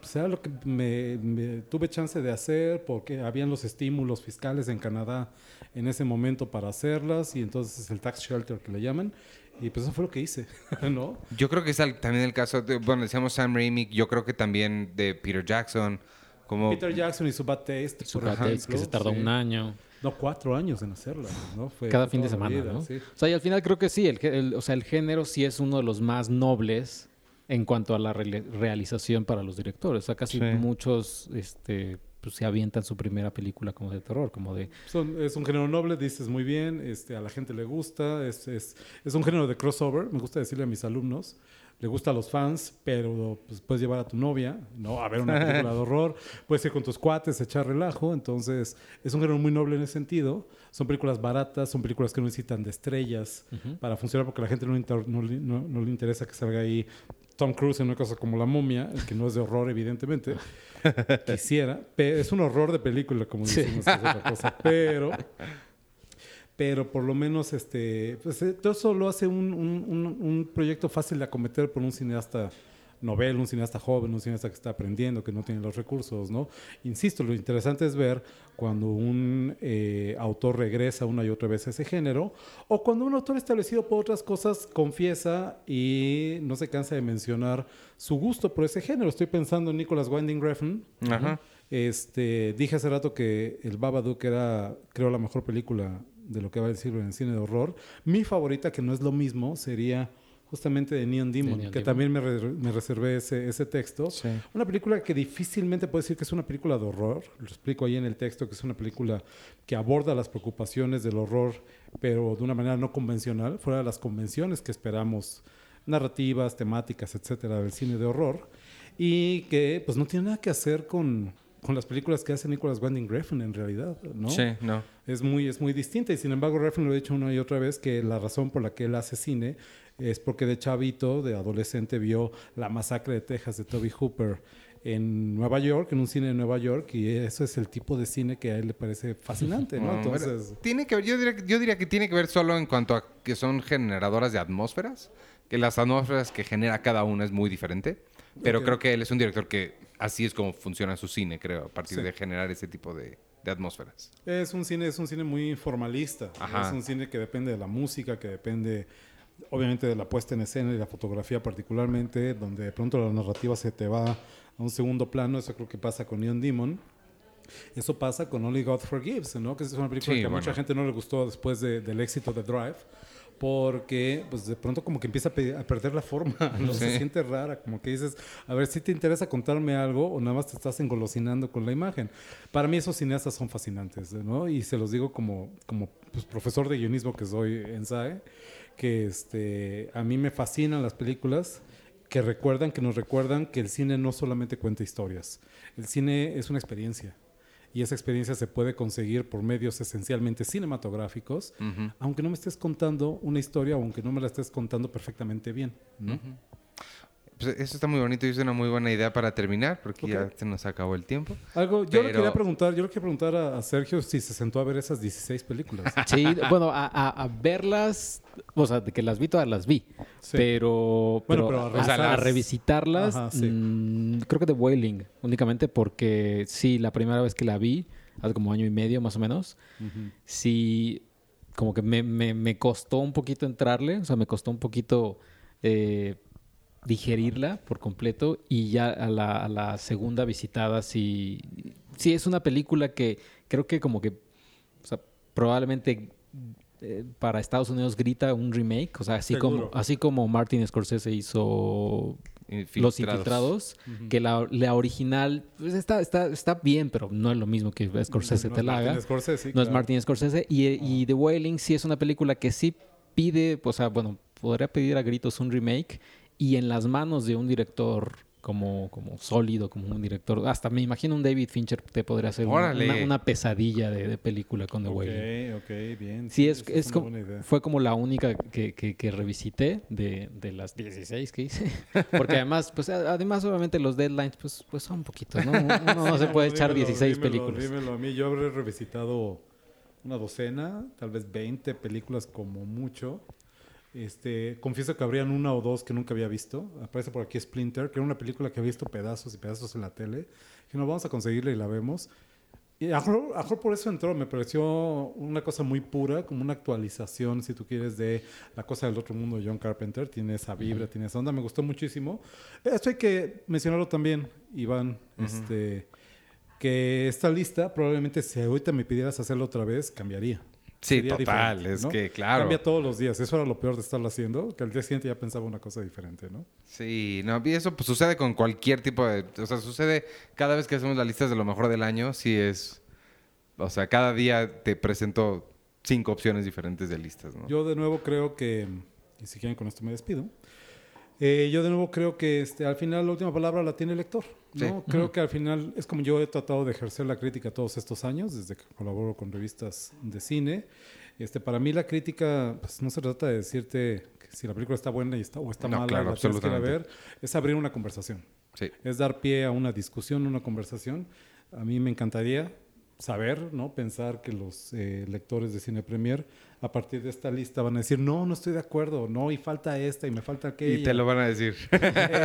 pues, era lo que me, me tuve chance de hacer, porque habían los estímulos fiscales en Canadá en ese momó para hacerlas, y entonces el tax shelter que le llaman, y pues eso fue lo que hice, ¿no? Yo creo que es también el caso, de, bueno, decíamos Sam Raimi, yo creo que también de Peter Jackson, como... Peter Jackson y su Bad Taste, Su por Bad Taste, ejemplo, que se tardó sí. un año. No, cuatro años en hacerla, ¿no? Fue Cada fin de semana, vida, ¿no? sí. O sea, y al final creo que sí, el, el- o sea, el género sí es uno de los más nobles en cuanto a la realización para los directores. O sea, casi Sí. muchos este, pues, se avientan su primera película como de terror, como de... Son- es un género noble, dices muy bien, este, a la gente le gusta, es, es, es un género de crossover, me gusta decirle a mis alumnos, le gusta a los fans, pero pues, puedes llevar a tu novia, ¿no? A ver una película de horror, puedes ir con tus cuates, echar relajo, entonces es un género muy noble en ese sentido, son películas baratas, son películas que no necesitan de estrellas para funcionar porque a la gente no, le inter- no le- no- no le interesa que salga ahí Tom Cruise en una cosa como La momia, el que no es de horror evidentemente, quisiera, pero es un horror de película como Sí. decimos, que es otra cosa, pero pero por lo menos este, pues, eh, todo eso lo hace un, un- un- un proyecto fácil de acometer por un cineasta novel, un cineasta joven, un cineasta que está aprendiendo, que no tiene los recursos, ¿no? Insisto, lo interesante es ver cuando un eh, autor regresa una y otra vez a ese género, o cuando un autor establecido por otras cosas confiesa y no se cansa de mencionar su gusto por ese género. Estoy pensando en Nicholas Winding Refn, Ajá. este, dije hace rato que el Babadook era, creo, la mejor película de lo que va a decir en el cine de horror. Mi favorita, que no es lo mismo, sería justamente de Neon Demon, Neon que Demon. también me, re- me reservé ese, ese texto. Sí. Una película que difícilmente puedo decir que es una película de horror. Lo explico ahí en el texto, que es una película que aborda las preocupaciones del horror, pero de una manera no convencional, fuera de las convenciones que esperamos, narrativas, temáticas, etcétera, del cine de horror. Y que pues no tiene nada que hacer con, con las películas que hace Nicholas Winding Refn en realidad, ¿no? Sí, no. es muy, es muy distinta. Y sin embargo, Refn lo ha dicho una y otra vez que la razón por la que él hace cine es porque de chavito, de adolescente, vio la masacre de Texas de Toby Hooper en Nueva York, en un cine de Nueva York, y eso es el tipo de cine que a él le parece fascinante, ¿no? Entonces, bueno, tiene que ver, yo diría, yo diría que tiene que ver solo en cuanto a que son generadoras de atmósferas, que las atmósferas que genera cada una es muy diferente, pero creo que él es un director que así es como funciona su cine, creo, a partir Sí. de generar ese tipo de, de atmósferas. Es un cine, es un cine muy formalista. Ajá. Es un cine que depende de la música, que depende obviamente de la puesta en escena y la fotografía particularmente, donde de pronto la narrativa se te va a un segundo plano. Eso creo que pasa con Neon Demon. Eso pasa con Only God Forgives, ¿no? Que es una película Sí, que a bueno. mucha gente no le gustó después de- del éxito de Drive. Porque, pues de pronto, como que empieza a, pe- a perder la forma, ¿no? Se siente rara, como que dices, a ver si te interesa contarme algo o nada más te estás engolosinando con la imagen. Para mí, esos cineastas son fascinantes, ¿no? Y se los digo como, como pues, profesor de guionismo que soy en SAE, que este, a mí me fascinan las películas que recuerdan, que nos recuerdan que el cine no solamente cuenta historias, el cine es una experiencia. Y esa experiencia se puede conseguir por medios esencialmente cinematográficos, aunque no me estés contando una historia o aunque no me la estés contando perfectamente bien. ¿no? Pues eso está muy bonito y es una muy buena idea para terminar, porque ya se nos acabó el tiempo. Algo, yo le Pero- quería preguntar, yo le quería preguntar a, a Sergio si se sentó a ver esas 16 películas. Sí, bueno, a, a- a verlas, o sea, de que las vi, todas las vi. Sí. Pero, Bueno, pero, pero a a, revisarlas. a revisitarlas, Ajá, sí. mm, creo que de Wailing, únicamente porque sí, la primera vez que la vi, hace como año y medio más o menos, sí, como que me, me- me costó un poquito entrarle, o sea, me costó un poquito eh, digerirla por completo y ya a la, a la segunda visitada sí, sí es una película que creo que como que, o sea, probablemente eh, para Estados Unidos grita un remake, o sea, así Seguro. como, así como Martin Scorsese hizo Los Infiltrados, que la, la original pues, está, está, está bien, pero no es lo mismo que Scorsese No te es la haga. Martin Scorsese, No es. Martin Scorsese. Y, y The Wailing sí es una película que sí pide, o sea, bueno, podría pedir a gritos un remake y en las manos de un director como, como sólido, como un director. Hasta me imagino un David Fincher te podría hacer una, Órale. una- una pesadilla de, de película con The Ok, Wailing. ok, bien. Sí, es, como, fue como la única que, que- que revisité de, de las 16 que hice. Porque además, pues además obviamente los deadlines pues, pues son poquitos, ¿no? Uno no se puede echar Dímelo, 16 dímelo, películas. dímelo a mí. Yo habré revisitado una docena, tal vez 20 películas como mucho. Este, confieso que habrían una o dos que nunca había visto. Aparece por aquí Splinter, que era una película que había visto pedazos y pedazos en la tele. Dije, no, vamos a conseguirla y la vemos. Y a lo por eso entró, me pareció una cosa muy pura, como una actualización, si tú quieres, de La cosa del otro mundo de John Carpenter. Tiene esa vibra, tiene esa onda, me gustó muchísimo. Esto hay que mencionarlo también, Iván, este, que esta lista probablemente si ahorita me pidieras hacerlo otra vez, cambiaría. Sí, Sería total, diferente, es ¿no? que claro. Cambia todos los días, eso era lo peor de estarlo haciendo, que al día siguiente ya pensaba una cosa diferente, ¿no? Sí, no, y eso pues sucede con cualquier tipo de, o sea, sucede cada vez que hacemos las listas de lo mejor del año, sí es, o sea, cada día te presento cinco opciones diferentes de listas, ¿no? Yo de nuevo creo que, y si quieren con esto me despido, eh, yo de nuevo creo que este, al final la última palabra la tiene el lector. ¿no? Sí. Creo que al final es como yo he tratado de ejercer la crítica todos estos años, desde que colaboro con revistas de cine. Este, para mí la crítica pues, no se trata de decirte que si la película está buena y está, o está No, mala claro, la tienes que ir a absolutamente. ver, es abrir una conversación. Sí. Es dar pie a una discusión, una conversación. A mí me encantaría saber, ¿no? Pensar que los eh, lectores de Cine Premier a partir de esta lista van a decir, no, no estoy de acuerdo, no, y falta esta y me falta aquella. Y te lo van a decir.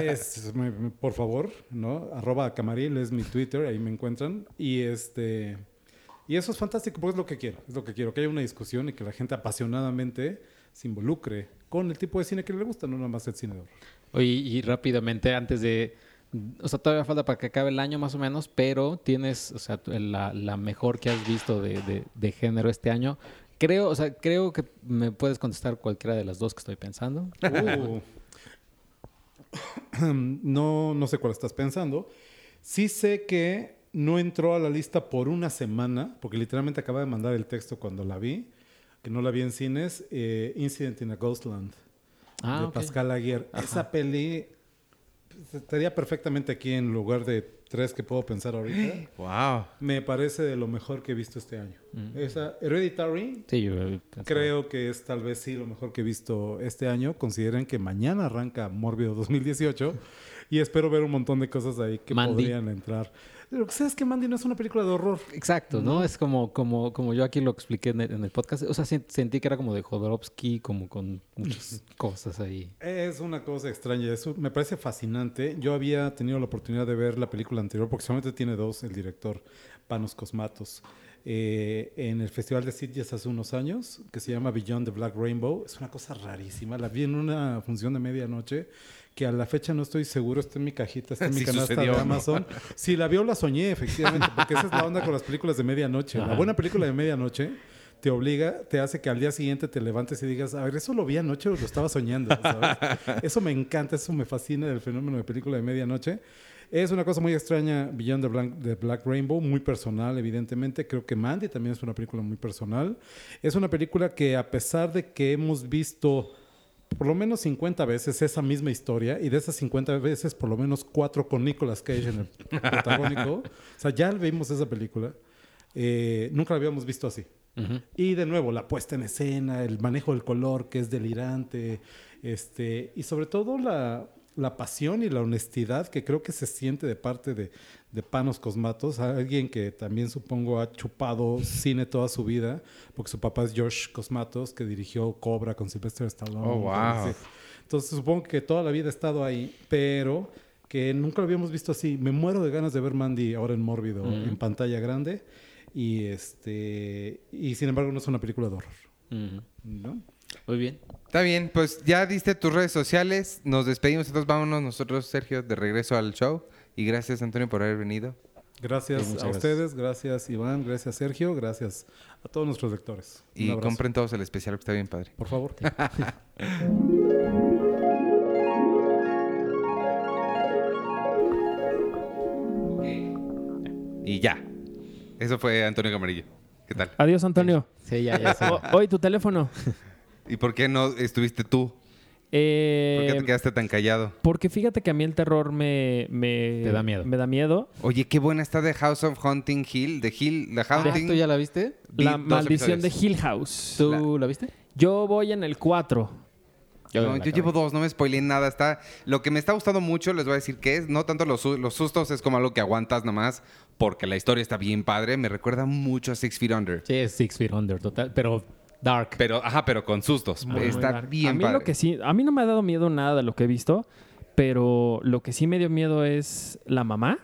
Es- me- me- por favor, ¿no? Arroba Camaril es mi Twitter, ahí me encuentran. Y este y eso es fantástico, porque es lo que quiero. Es lo que quiero, que haya una discusión y que la gente apasionadamente se involucre con el tipo de cine que le gusta, no nada más el cine de horror. Oye, y rápidamente, antes de... O sea, todavía falta para que acabe el año más o menos, pero tienes, o sea, la, la mejor que has visto de, de- de género este año. Creo, o sea, creo que me puedes contestar cualquiera de las dos que estoy pensando. Uh. no, no sé cuál estás pensando. Sí sé que no entró a la lista por una semana, porque literalmente acaba de mandar el texto cuando la vi, que no la vi en cines, eh, Incident in a Ghostland, Ah, de. Pascal Aguirre. Esa peli estaría perfectamente aquí en lugar de tres que puedo pensar ahorita. wow. Me parece de lo mejor que he visto este año. Esa Hereditary Sí, yo Creo que es tal vez sí lo mejor que he visto este año. Consideren que mañana arranca Mórbido 2018 y espero ver un montón de cosas ahí que Mandy. podrían entrar. Lo que sé es que Mandy no es una película de horror. Exacto, ¿no? Es como, como, como yo aquí lo expliqué en el, en el podcast. O sea, sen- sentí que era como de Jodorowsky, como con muchas cosas ahí. Es una cosa extraña, eso me parece fascinante. Yo había tenido la oportunidad de ver la película anterior, porque solamente tiene dos, el director Panos Cosmatos, eh, en el Festival de Sitges hace unos años, que se llama Beyond the Black Rainbow. Es una cosa rarísima, la vi en una función de medianoche, que a la fecha no estoy seguro, está en mi cajita, está en mi Sí canasta sucedió, de ¿no? Amazon. Si la vio, la soñé, efectivamente, porque esa es la onda con las películas de medianoche. La buena película de medianoche te obliga, te hace que al día siguiente te levantes y digas, a ver, eso lo vi anoche o lo estaba soñando, ¿sabes? eso me encanta, eso me fascina del fenómeno de película de medianoche. Es una cosa muy extraña, Beyond the Black, the Black Rainbow, muy personal, evidentemente. Creo que Mandy también es una película muy personal. Es una película que a pesar de que hemos visto por lo menos 50 veces esa misma historia y de esas 50 veces por lo menos cuatro con Nicolas Cage en el protagónico. o sea, ya vimos esa película. Eh, nunca la habíamos visto así. Ujú. Y de nuevo, la puesta en escena, el manejo del color que es delirante, este, y sobre todo la, la pasión y la honestidad que creo que se siente de parte de, de Panos Cosmatos, alguien que también supongo ha chupado cine toda su vida, porque su papá es Josh Cosmatos, que dirigió Cobra con Sylvester Stallone. Oh, wow. Entonces supongo que toda la vida ha estado ahí, pero que nunca lo habíamos visto así. Me muero de ganas de ver Mandy ahora en Mórbido, en pantalla grande. Y este y sin embargo no es una película de horror. Ujú. ¿no? Muy bien. Está bien, pues ya diste tus redes sociales. Nos despedimos, entonces vámonos nosotros, Sergio, de regreso al show. Y gracias, Antonio, por haber venido. Gracias a gracias. ustedes, gracias Iván, gracias Sergio, gracias a todos nuestros lectores. Un Y abrazo. compren todos el especial, que está bien padre. Por favor. Y ya. Eso fue Antonio Camarillo. ¿Qué tal? Adiós, Antonio. Sí, ya, ya. Hoy tu teléfono. ¿Y por qué no estuviste tú? Eh, ¿Por qué te quedaste tan callado? porque fíjate que a mí el terror me, me... Te da miedo. Me da miedo. Oye, qué buena está The House of Haunting Hill. The Hill, The Ah, Haunting. ¿Tú ya la viste? Vi La dos maldición de. Hill House. ¿Tú la viste? Yo voy en el 4. No, la yo llevo dos, no me spoilé nada. Está, lo que me está gustando mucho, les voy a decir que es, no tanto los, su- los sustos, es como algo que aguantas nomás, porque la historia está bien padre. Me recuerda mucho a Six Feet Under. Sí, es Six Feet Under, total. Pero dark. Pero, ajá, pero con sustos. Muy, está bien a mí padre. lo que sí, a mí no me ha dado miedo nada de lo que he visto, pero lo que sí me dio miedo es la mamá,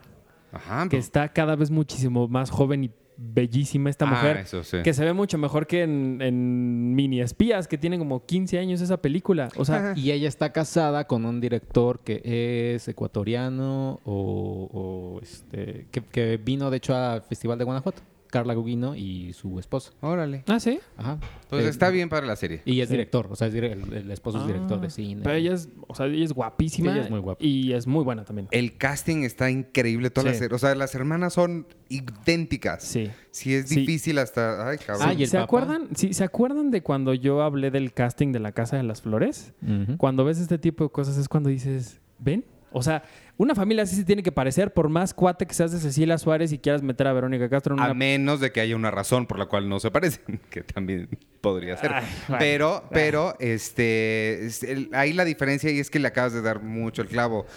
Ajá, que está cada vez muchísimo más joven y bellísima esta Ah, mujer, eso sí. que se ve mucho mejor que en, en Mini Espías, que tiene como 15 años esa película. O sea, Y ella está casada con un director que es ecuatoriano o, o, este, que, que vino de hecho al Festival de Guanajuato. Carla Gugino y su esposo. Órale. ah, sí. Ajá. Pues Eh, está bien para la serie. Y es Sí. director, o sea, es dire- el, el esposo es director Ah, de cine. Pero ella es, o sea, ella es guapísima. Ella es muy guapa. Y es muy buena también. El casting está increíble. Todas Sí. las, o sea, las hermanas son idénticas. Sí. Sí, es Sí. difícil hasta... Ay, cabrón. Ah, y el ¿Se papá? acuerdan? Sí, ¿Se acuerdan de cuando yo hablé del casting de la Casa de las Flores? Ujú. Cuando ves este tipo de cosas es cuando dices, ¿ven? O sea, una familia así se tiene que parecer, por más cuate que seas de Cecilia Suárez y quieras meter a Verónica Castro en A una... menos de que haya una razón por la cual no se parecen, que también podría ser. Ay, bueno. pero, pero, este, ahí la diferencia y es que le acabas de dar mucho el clavo.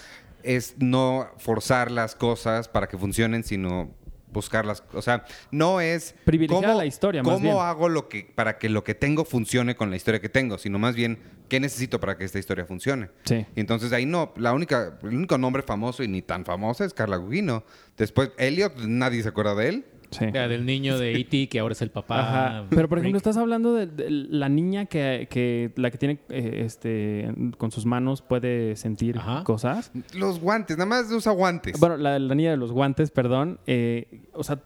Es no forzar las cosas para que funcionen, sino buscarlas. O sea, no es Privilegiar la historia, más ¿Cómo bien. hago lo que para que lo que tengo funcione con la historia que tengo? Sino más bien, ¿qué necesito para que esta historia funcione? Sí. Y entonces ahí no, la única, el único nombre famoso y ni tan famoso es Carla Gugino. Después, Elliot, nadie se acuerda de él. Sí. Del niño de E.T. que ahora es el papá. Ajá. Pero por ejemplo, Rick. estás hablando de, de la niña que, que la que tiene eh, este con sus manos puede sentir Ajá. cosas. Los guantes, nada más usa guantes. Bueno, la, la niña de los guantes, perdón. eh, o sea,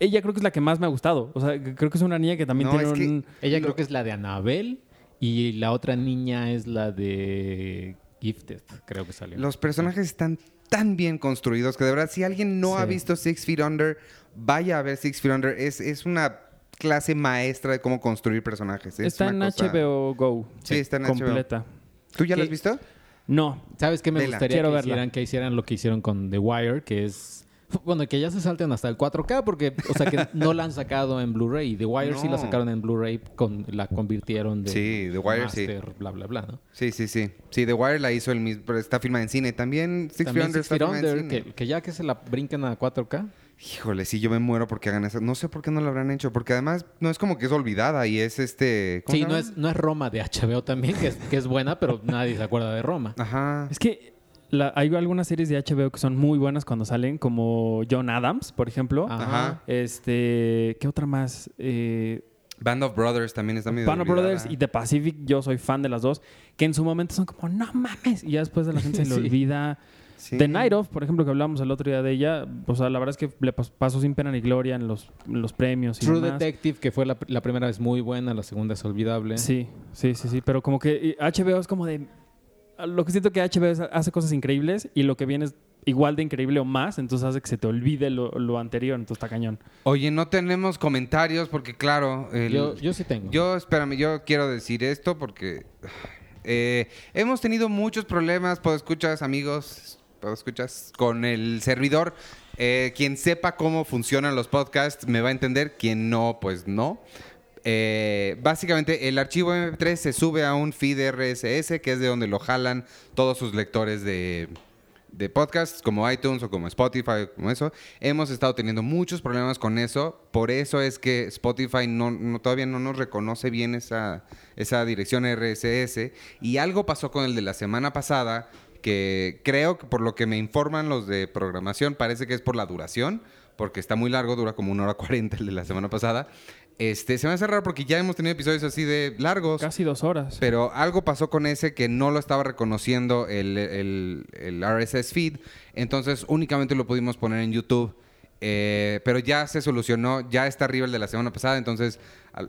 ella creo que es la que más me ha gustado. O sea, creo que es una niña que también No, tiene es que- un... Ella Lo- creo que es la de Annabelle y la otra niña es la de Gifted, creo que salió. Los personajes están tan bien construidos que de verdad, si alguien no ha visto Six Feet Under, vaya a ver Six Feet Under. Es, es una clase maestra de cómo construir personajes. Es Está en cosa- HBO Go. Sí, está en HBO. completa. ¿Tú ya la has visto? No. ¿Sabes qué me gustaría Quiero que verla. hicieran? Que hicieran lo que hicieron con The Wire, que es... Bueno, que ya se salten hasta el 4K porque, o sea, que no la han sacado en Blu-ray. The Wire sí la sacaron en Blu-ray, con, la convirtieron de Sí, The Wire sí. master, bla, bla, bla, ¿no? Sí, sí, sí. Sí, The Wire la hizo el mismo, pero está filmada en cine. También Six Feet También Under Six está Feet filmada en cine. que, que ya que se la brincan a 4K. Híjole, sí, yo me muero porque hagan eso. No sé por qué no lo habrán hecho, porque además no es como que es olvidada y es este... ¿cómo Sí, no es, no es Roma de HBO también, que es, que es buena, pero nadie se acuerda de Roma. Ajá. Es que la- hay algunas series de HBO que son muy buenas cuando salen, como John Adams, por ejemplo. Ajá. Ajá. Este, ¿qué otra más? Eh, Band of Brothers también está medio Band of olvidada. Brothers y The Pacific, yo soy fan de las dos, que en su momento son como, no mames, y ya después de la gente se le Sí. olvida. Sí. The Night Of, por ejemplo, que hablamos el otro día de ella, o sea, la verdad es que le pas- pasó sin pena ni gloria en los, en los premios y True demás. Detective, que fue la, la primera vez muy buena, la segunda es olvidable. Sí, sí, sí, sí, pero como que HBO es como de... Lo que siento que HBO es- hace cosas increíbles y lo que viene es igual de increíble o más, entonces hace que se te olvide lo, lo anterior, entonces está cañón. Oye, no tenemos comentarios porque, claro, el- Yo, yo sí tengo. Yo, espérame, yo quiero decir esto porque eh, hemos tenido muchos problemas, escuchas amigos, escuchas con el servidor. Eh, quien sepa cómo funcionan los podcasts me va a entender, quien no, pues no. Eh, básicamente, el archivo MP3 se sube a un feed RSS, que es de donde lo jalan todos sus lectores de, de podcasts, como iTunes o como Spotify, como eso. Hemos estado teniendo muchos problemas con eso. Por eso es que Spotify no, no- todavía no nos reconoce bien esa, esa dirección RSS. Y algo pasó con el de la semana pasada, que creo que por lo que me informan los de programación, parece que es por la duración, porque está muy largo, dura como una hora cuarenta el de la semana pasada. Este, se me hace raro porque ya hemos tenido episodios así de largos. Casi dos horas. Pero algo pasó con ese que no lo estaba reconociendo el, el- el RSS feed. Entonces únicamente lo pudimos poner en YouTube. Eh, pero ya se solucionó, ya está arriba el de la semana pasada. Entonces,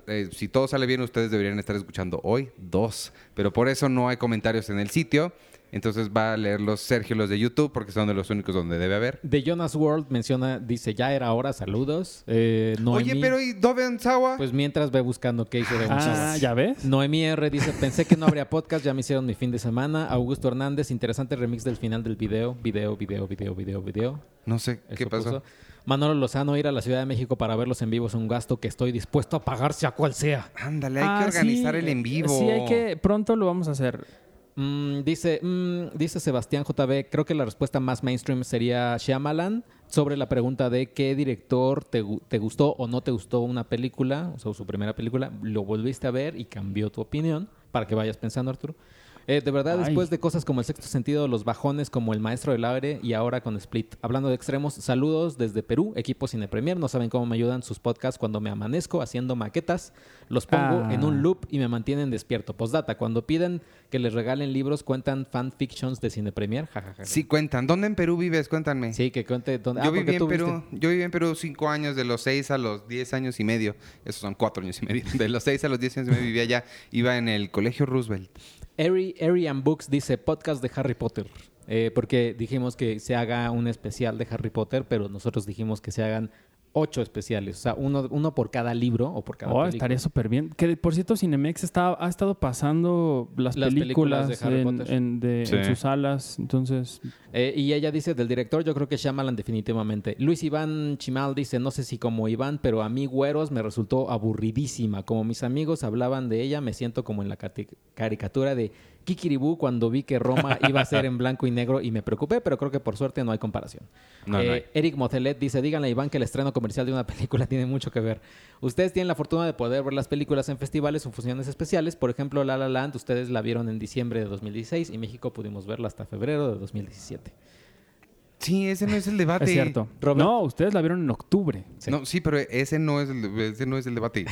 eh, si todo sale bien, ustedes deberían estar escuchando hoy dos. Pero por eso no hay comentarios en el sitio. Entonces va a leerlos Sergio los de YouTube porque son de los únicos donde debe haber. De Jonas World menciona, dice, ya era hora, saludos. Eh, Noemí, Oye, pero ¿y Doven Sawa? Pues mientras ve buscando qué hizo de ah, ¿ya ves? Noemí R dice, pensé que no habría podcast, ya me hicieron mi fin de semana. Augusto Hernández, interesante remix del final del video. Video, video, video, video, video. no sé qué pasó. puso. Manolo Lozano, ir a la Ciudad de México para verlos en vivo es un gasto que estoy dispuesto a pagar sea cual sea. Ándale, hay Ah, que organizar sí, el en vivo. Sí, hay que... Pronto lo vamos a hacer. Mm, dice, mm, dice Sebastián JB, creo que la respuesta más mainstream sería Shyamalan sobre la pregunta de qué director te, te gustó o no te gustó una película, o sea, su primera película, lo volviste a ver y cambió tu opinión, para que vayas pensando, Arturo. Eh, de verdad, Ay. después de cosas como el sexto sentido, los bajones como el maestro del aire y ahora con Split. Hablando de extremos, saludos desde Perú, equipo Cine Premier. No saben cómo me ayudan sus podcasts cuando me amanezco haciendo maquetas. Los pongo Ah. en un loop y me mantienen despierto. Postdata, cuando piden que les regalen libros, cuentan fanfictions de Cine Premier. Ja, ja, ja. Sí, cuentan. ¿Dónde en Perú vives? Cuéntame. Sí, que cuente dónde. Yo ah, viví en tú Perú, viste. yo viví en Perú cinco años, de los seis a los diez años y medio. Esos son cuatro años y medio. De los seis a los diez años y medio vivía allá. Iba en el colegio Roosevelt. Ari, and Books dice podcast de Harry Potter. Eh, porque dijimos que se haga un especial de Harry Potter, pero nosotros dijimos que se hagan ocho especiales. O sea, uno, uno por cada libro o por cada Oh, película. estaría súper bien. Que por cierto, Cinemex está, ha estado pasando las, Las películas películas, de Harry en, Potter. en- de- Sí. en sus salas. Entonces, Eh, y ella dice del director, yo creo que Shyamalan definitivamente. Luis Iván Chimal dice, no sé si como Iván, pero a mí Güeros me resultó aburridísima. Como mis amigos hablaban de ella, me siento como en la caricatura de Kikiribú cuando vi que Roma iba a ser en blanco y negro y me preocupé, pero creo que por suerte no hay comparación. No, no Eh, hay. Eric Motelet dice, díganle a Iván que el estreno comercial de una película tiene mucho que ver. Ustedes tienen la fortuna de poder ver las películas en festivales o funciones especiales. Por ejemplo, La La Land, ustedes la vieron en diciembre de 2016 y México pudimos verla hasta febrero de 2017. Sí, ese no es el debate. Es cierto. Robert- No, ustedes la vieron en octubre. Sí. No, sí, pero ese no es el, ese no es el debate.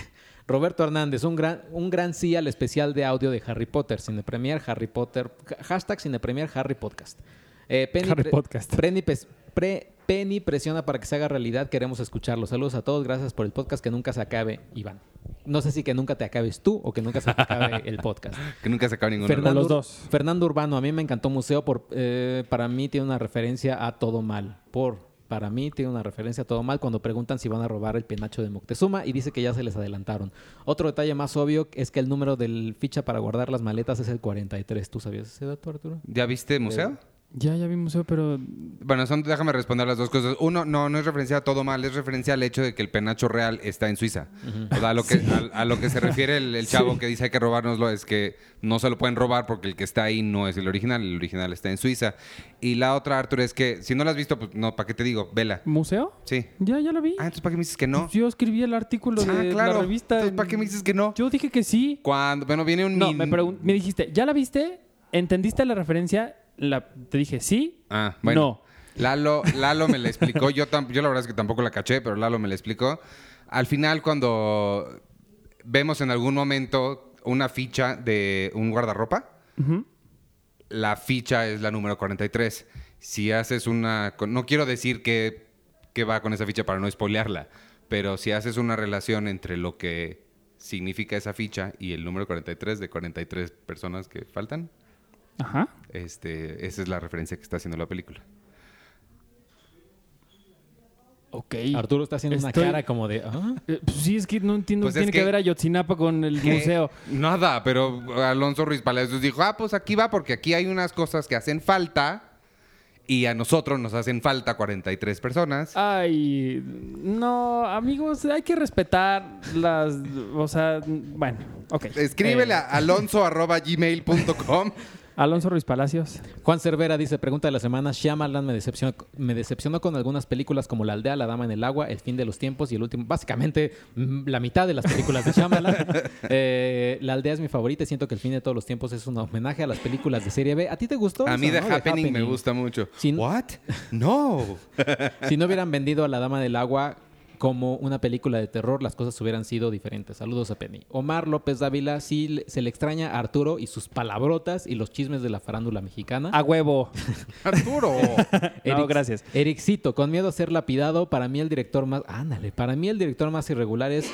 Roberto Hernández, un gran, un gran sí al especial de audio de Harry Potter. Cine Premier, Harry Potter. ha- Hashtag Cine Premier, Harry Podcast. Eh, Penny, Harry pre- Podcast. Penny, pes- pre- Penny presiona para que se haga realidad. Queremos escucharlo. Saludos a todos. Gracias por el podcast. Que nunca se acabe, Iván. No sé si que nunca te acabes tú o que nunca se acabe el podcast. Que nunca se acaba ninguno. Fernando, los dos. Fernando Urbano, a mí me encantó Museo. Por, eh, para mí tiene una referencia a Todo Mal. Por, para mí tiene una referencia a Todo Mal cuando preguntan si van a robar el penacho de Moctezuma y dice que ya se les adelantaron. Otro detalle más obvio es que el número del ficha para guardar las maletas es el 43. ¿Tú sabías ese dato, Arturo? ¿Ya viste museo? Ya, ya vimos eso, pero Bueno, son, déjame responder las dos cosas. Uno, no, no es referencia a todo mal, es referencia al hecho de que el penacho real está en Suiza. O sea, a lo, que, a, a lo que se refiere el, el chavo que dice hay que robárnoslo es que no se lo pueden robar porque el que está ahí no es el original, el original está en Suiza. Y la otra, Arturo, es que si no la has visto, pues no, ¿para qué te digo? Vela. ¿museo? Sí. Ya, ya la vi. Ah, entonces ¿para qué me dices que no? Pues yo escribí el artículo Ah, de claro. la revista. Entonces, ¿para qué me dices que no? Yo dije que sí. Cuando, bueno, viene un... No, min- me, me dijiste, ¿ya la viste? ¿Entendiste la referencia? La- te dije, ¿sí? Ah, bueno. No. Lalo, Lalo me la explicó. Yo, yo la verdad es que tampoco la caché, pero Lalo me la explicó. Al final, cuando vemos en algún momento una ficha de un guardarropa, la ficha es la número 43. Si haces una... No quiero decir que, que va con esa ficha para no spoilearla, pero si haces una relación entre lo que significa esa ficha y el número 43 de 43 personas que faltan, Ajá. este, esa es la referencia que está haciendo la película. Ok. Arturo está haciendo Estoy- una cara como de... "Ah". Eh, pues sí, es que no entiendo. Pues es Tiene que, que- ver a Yotzinapa con el ¿Qué? museo. Nada, pero Alonso Ruiz Palacios dijo, ah, pues aquí va porque aquí hay unas cosas que hacen falta y a nosotros nos hacen falta 43 personas. Ay, no, amigos, hay que respetar las. O sea, bueno, ok. Escríbele Eh, a alonso.gmail.com. Alonso Ruiz Palacios. Juan Cervera dice, pregunta de la semana, Shyamalan me decepcionó, me decepcionó con algunas películas como La Aldea, La Dama en el Agua, El Fin de los Tiempos y el último, básicamente mm, la mitad de las películas de Shyamalan. Eh, la Aldea es mi favorita y siento que El Fin de todos los tiempos es un homenaje a las películas de serie B. ¿A ti te gustó? A mí The no? Happening, me gusta mucho. Sin- ¿What? No. Si no hubieran vendido a La Dama del Agua como una película de terror, las cosas hubieran sido diferentes. Saludos a Penny. Omar López Dávila, sí le- se le extraña a Arturo y sus palabrotas y los chismes de la farándula mexicana. A huevo. Arturo. No, gracias. Ericito, con miedo a ser lapidado, para mí el director más... Ándale, para mí el director más irregular es...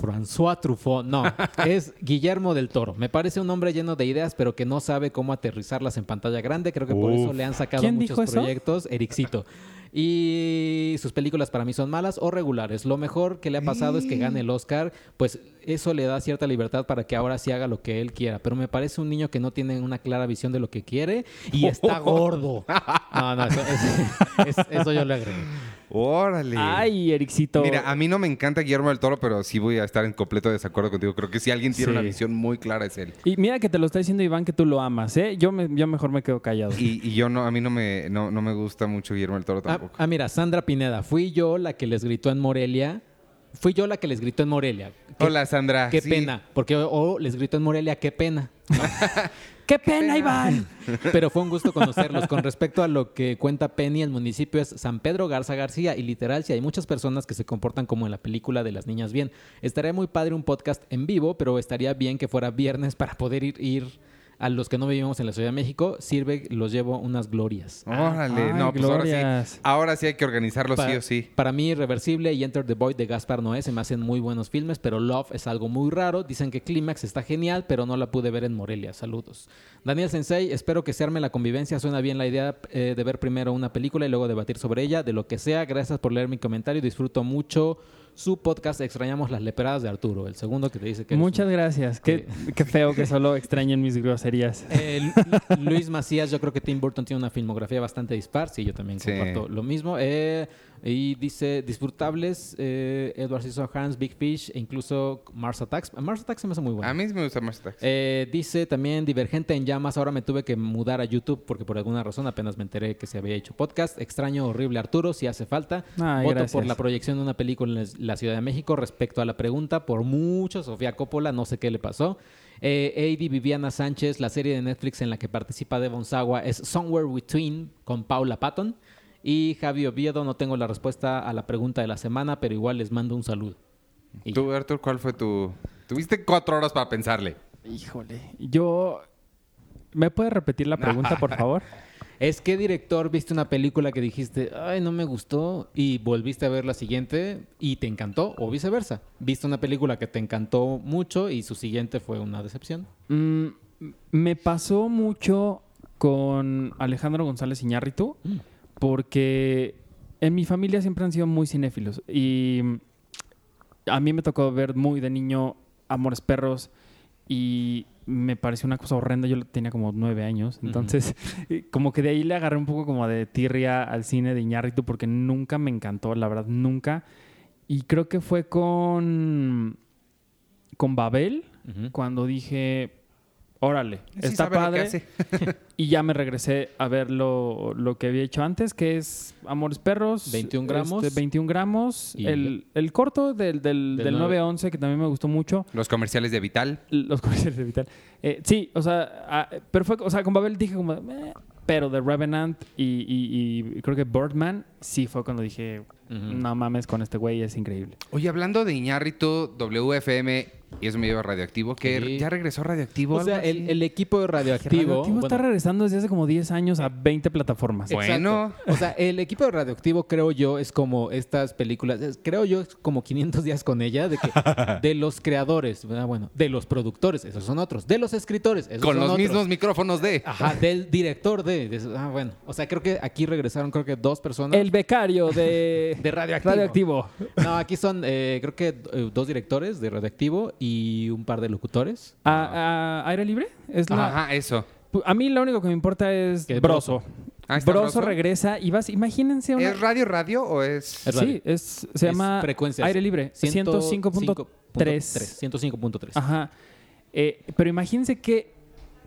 François Truffaut. No, es Guillermo del Toro. Me parece un hombre lleno de ideas, pero que no sabe cómo aterrizarlas en pantalla grande. Creo que por eso le han sacado ¿Quién muchos proyectos. Ericito. Y sus películas para mí son malas o regulares. Lo mejor que le ha pasado es que gane el Oscar, pues eso le da cierta libertad para que ahora sí haga lo que él quiera. Pero me parece un niño que no tiene una clara visión de lo que quiere y está gordo. No, no, eso, es- es- eso yo le agregué. Órale. Ay, Ericito. Mira, a mí no me encanta Guillermo del Toro, pero sí voy a estar en completo desacuerdo contigo. Creo que si alguien tiene Sí. una visión muy clara es él. Y mira que te lo está diciendo Iván que tú lo amas, ¿eh? Yo, me- yo mejor me quedo callado. Y, y yo no, a mí no me, no, no me gusta mucho Guillermo del Toro Ah, tampoco. ah, mira, Sandra Pineda, fui yo la que les gritó en Morelia. Fui yo la que les gritó en Morelia. Qué- Hola, Sandra. Qué Sí. pena, porque o, o les gritó en Morelia, qué pena. ¡Qué pena, Iván! Pero fue un gusto conocerlos. Con respecto a lo que cuenta Penny, el municipio es San Pedro Garza García y literal, si hay muchas personas que se comportan como en la película de las niñas bien. Estaría muy padre un podcast en vivo, pero estaría bien que fuera viernes para poder ir, ir a los que no vivimos en la Ciudad de México. Sirve, los llevo unas glorias. Órale, no, pues ahora sí. Ahora sí hay que organizarlo sí o sí. Para mí, Irreversible y Enter the Void de Gaspar Noé se me hacen muy buenos filmes, pero Love es algo muy raro. Dicen que Clímax está genial, pero no la pude ver en Morelia. Saludos. Daniel Sensei, espero que se arme la convivencia. Suena bien la idea eh, de ver primero una película y luego debatir sobre ella. De lo que sea, gracias por leer mi comentario. Disfruto mucho su podcast. Extrañamos las leperadas de Arturo, el segundo que te dice que... Muchas un- gracias. Qué, qué feo que solo extrañen mis groserías. Eh, Lu- Luis Macías, yo creo que Tim Burton tiene una filmografía bastante dispar. Sí, yo también Sí. comparto lo mismo. Eh, Y dice, disfrutables, eh, Edward Scissorhands, Big Fish e incluso Mars Attacks. Mars Attacks se me hace muy bueno. A mí sí me gusta más Taxi. Eh, dice también Divergente en llamas. Ahora me tuve que mudar a YouTube porque por alguna razón apenas me enteré que se había hecho podcast. Extraño, horrible Arturo, si hace falta. Ay, Voto gracias. por la proyección de una película en la Ciudad de México. Respecto a la pregunta, por mucho, Sofía Coppola, no sé qué le pasó. Eh, Heidi Viviana Sánchez, la serie de Netflix en la que participa Devon Sawa es Somewhere Between con Paula Patton. Y Javi Oviedo, no tengo la respuesta a la pregunta de la semana, pero igual les mando un saludo. Y Tú, Arthur, ¿cuál fue tu...? Tuviste cuatro horas para pensarle. Híjole. Yo. ¿Me puedes repetir la pregunta, por favor? ¿Es qué director viste una película que dijiste, ay, no me gustó, y volviste a ver la siguiente y te encantó, o viceversa? ¿Viste una película que te encantó mucho y su siguiente fue una decepción? Mm, me pasó mucho con Alejandro González Iñárritu, porque en mi familia siempre han sido muy cinéfilos. Y a mí me tocó ver muy de niño Amores Perros y me pareció una cosa horrenda. Yo tenía como nueve años. Entonces, como que de ahí le agarré un poco como de tirria al cine de Iñárritu porque nunca me encantó, la verdad, nunca. Y creo que fue con, con Babel cuando dije, órale, Sí está padre. Y ya me regresé a ver lo, lo que había hecho antes, que es Amores Perros. 21 gramos. este, 21 gramos. Y- El, el corto del, del, Del del nueve. 911, que también me gustó mucho. Los comerciales de Vital. Los comerciales de Vital. Eh, sí, o sea, ah, pero fue, o sea, con Babel dije como, "Meh", pero The Revenant y, y- y creo que Birdman sí fue cuando dije, no mames, con este güey es increíble. Oye, hablando de Iñárritu, WFM, y eso me lleva a Radioactivo, que Sí. ya regresó Radioactivo. O sea, el, el equipo de Radioactivo... Radioactivo está bueno, regresando desde hace como 10 años a 20 plataformas. Bueno. Exacto. O sea, el equipo de Radioactivo, creo yo, es como estas películas, es- creo yo, es como 500 días con ella, de que de los creadores, ah, bueno, de los productores, esos son otros, de los escritores, esos Con son los otros. mismos micrófonos de... Ajá, del director de. Ah, bueno. O sea, creo que aquí regresaron, creo que dos personas. El becario de, De Radioactivo. Radioactivo. No, aquí son, eh, creo que eh, dos directores de Radioactivo y un par de locutores. ¿A, a aire libre? Es la- Ajá, eso. A mí lo único que me importa es Que. Ah, ¿está Broso, Broso? regresa y vas, imagínense una... ¿Es radio radio o es...? Es radio. Sí, es, se Es llama frecuencias. aire libre. 105.3. 105.3. Ajá. Eh, pero imagínense qué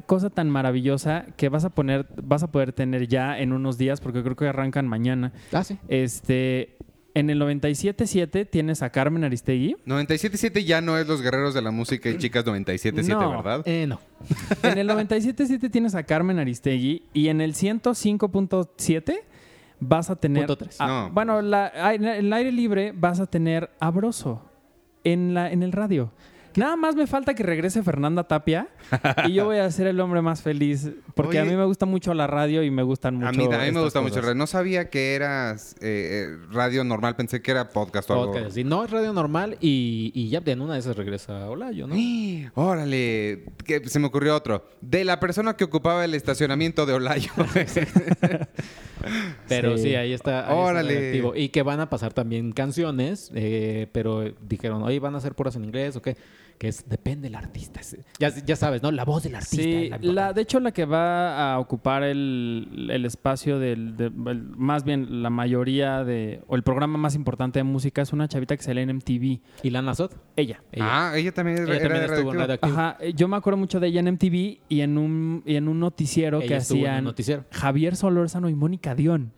cosa tan maravillosa que vas a poner, vas a poder tener ya en unos días, porque creo que arrancan mañana. Ah, sí. Este, en el 97.7 tienes a Carmen Aristegui. 97.7 ya no es Los Guerreros de la Música y Chicas 97.7, No. ¿verdad? Eh, no. En el 97.7 tienes a Carmen Aristegui y en el 105.7 vas a tener... Punto tres. a- No. Bueno, la- en el aire libre vas a tener a Broso en, la, en el radio. Nada más me falta que regrese Fernanda Tapia y yo voy a ser el hombre más feliz porque a mí me gusta mucho la radio y me gustan mucho a mí, a mí me gusta mucho. cosas. radio. No sabía que eras eh, eh, radio normal, pensé que era podcast o algo. Sí, no, es radio normal y, y ya en una de esas regresa Olayo, ¿no? ¡Ah! Órale, que se me ocurrió otro. De la persona que ocupaba el estacionamiento de Olayo. Pero sí, Sí. ahí está. ahí Órale. Y que van a pasar también canciones, eh, pero dijeron, oye, van a ser puras en inglés o qué. Que es, depende del artista. Es- Ya, ya sabes, ¿no? La voz del artista. Sí, la de hecho la que va a ocupar el, el espacio del, de- el- más bien la mayoría de, o el programa más importante de música es una chavita que sale en MTV. ¿Y Lana Sot? Ella. Ella. Ah, ella también Ella era también de estuvo en. Ajá, yo me acuerdo mucho de ella en MTV y en un, y en un noticiero Ella que estuvo en un hacían noticiero. Javier Solórzano y Mónica Dion.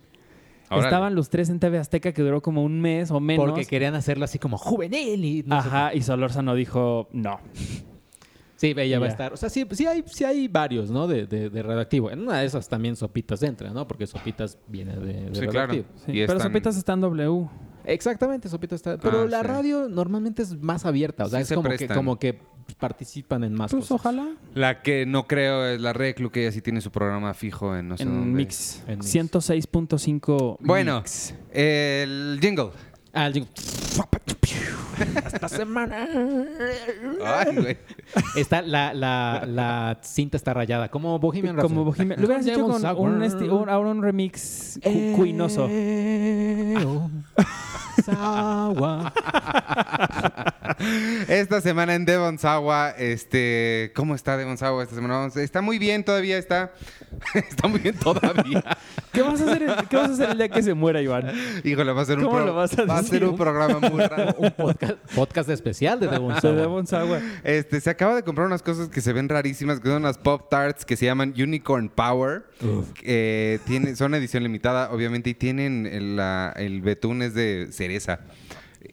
Órale. Estaban los tres en TV Azteca que duró como un mes o menos. Porque querían hacerlo así como juvenil y no sé Ajá, y Solórzano dijo no. Sí, ella va a estar. O sea, sí, sí, hay, sí hay varios, ¿no? De, de, de radioactivo. En una de esas también Sopitas entra, ¿no? Porque Sopitas viene de, de Sí, claro. radioactivo. Sí, Y pero están- Sopitas está en W. Exactamente, Sopitas está. Pero Ah, la sí. radio normalmente es más abierta. O sea, Sí es se como que, como que participan en más Pues cosas. ojalá. La que no creo es la Reclu, que ella sí tiene su programa fijo en no sé En dónde. Mix. En Mix. 106.5 Bueno, Mix. el jingle. Ah, digo, Esta semana. Ay, güey. Está la, la, la cinta está rayada. Como Bohemian Rhapsody. Como Bohemian. Lo hubieras hecho con un, ahora un remix cu- cuinoso. Eh, oh, Sawa. Esta semana en Devon Sawa, este, ¿cómo está Devon Sawa esta semana? Está muy bien todavía, está, está muy bien todavía. ¿Qué vas, a hacer el, ¿Qué vas a hacer el día que se muera, Iván? Híjole, va a ser un, ¿Cómo pro- lo vas a va a ser un programa muy raro. Un podcast, podcast especial de Devon Sawa. Devon Sawa. Este, se acaba de comprar unas cosas que se ven rarísimas, que son unas Pop Tarts que se llaman Unicorn Power. Eh, tiene, son edición limitada, obviamente, y tienen el, la- el betún es de cereza.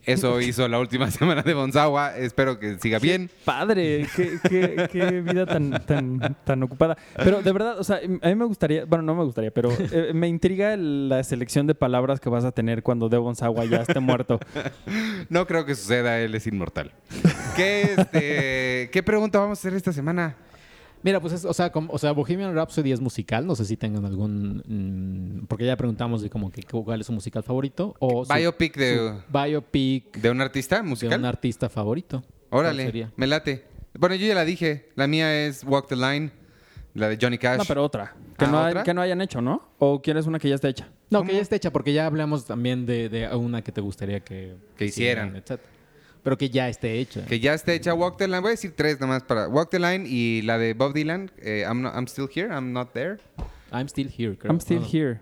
Eso hizo la última semana de Bonzawa. Espero que siga bien. Padre, qué, qué- qué vida tan, tan, tan ocupada. Pero de verdad, o sea, a mí me gustaría, bueno, no me gustaría, pero eh, me intriga la selección de palabras que vas a tener cuando Devon Sawa ya esté muerto. No creo que suceda, él es inmortal. ¿Qué, este, ¿qué pregunta vamos a hacer esta semana? Mira, pues, es- o, sea, como- o sea, Bohemian Rhapsody es musical. No sé si tengan algún... mm, porque ya preguntamos de como que cuál es su musical favorito. O su- Biopic de, biopic de un artista de musical. un artista favorito. ¿Cuál Órale, sería? me late. Bueno, yo ya la dije. La mía es Walk the Line, la de Johnny Cash. No, pero otra. Que, Ah, no, que no hayan hecho, ¿no? ¿O quieres una que ya esté hecha? No, ¿Cómo? que ya está hecha, porque ya hablamos también de, de una que te gustaría que, Que hicieran. etcétera. Pero que ya esté hecha. Que ya está hecha Walk the Line. Voy a decir tres nomás para Walk the Line y la de Bob Dylan, eh, I'm, not- I'm Still Here, I'm Not There. I'm still here, creo. I'm still here.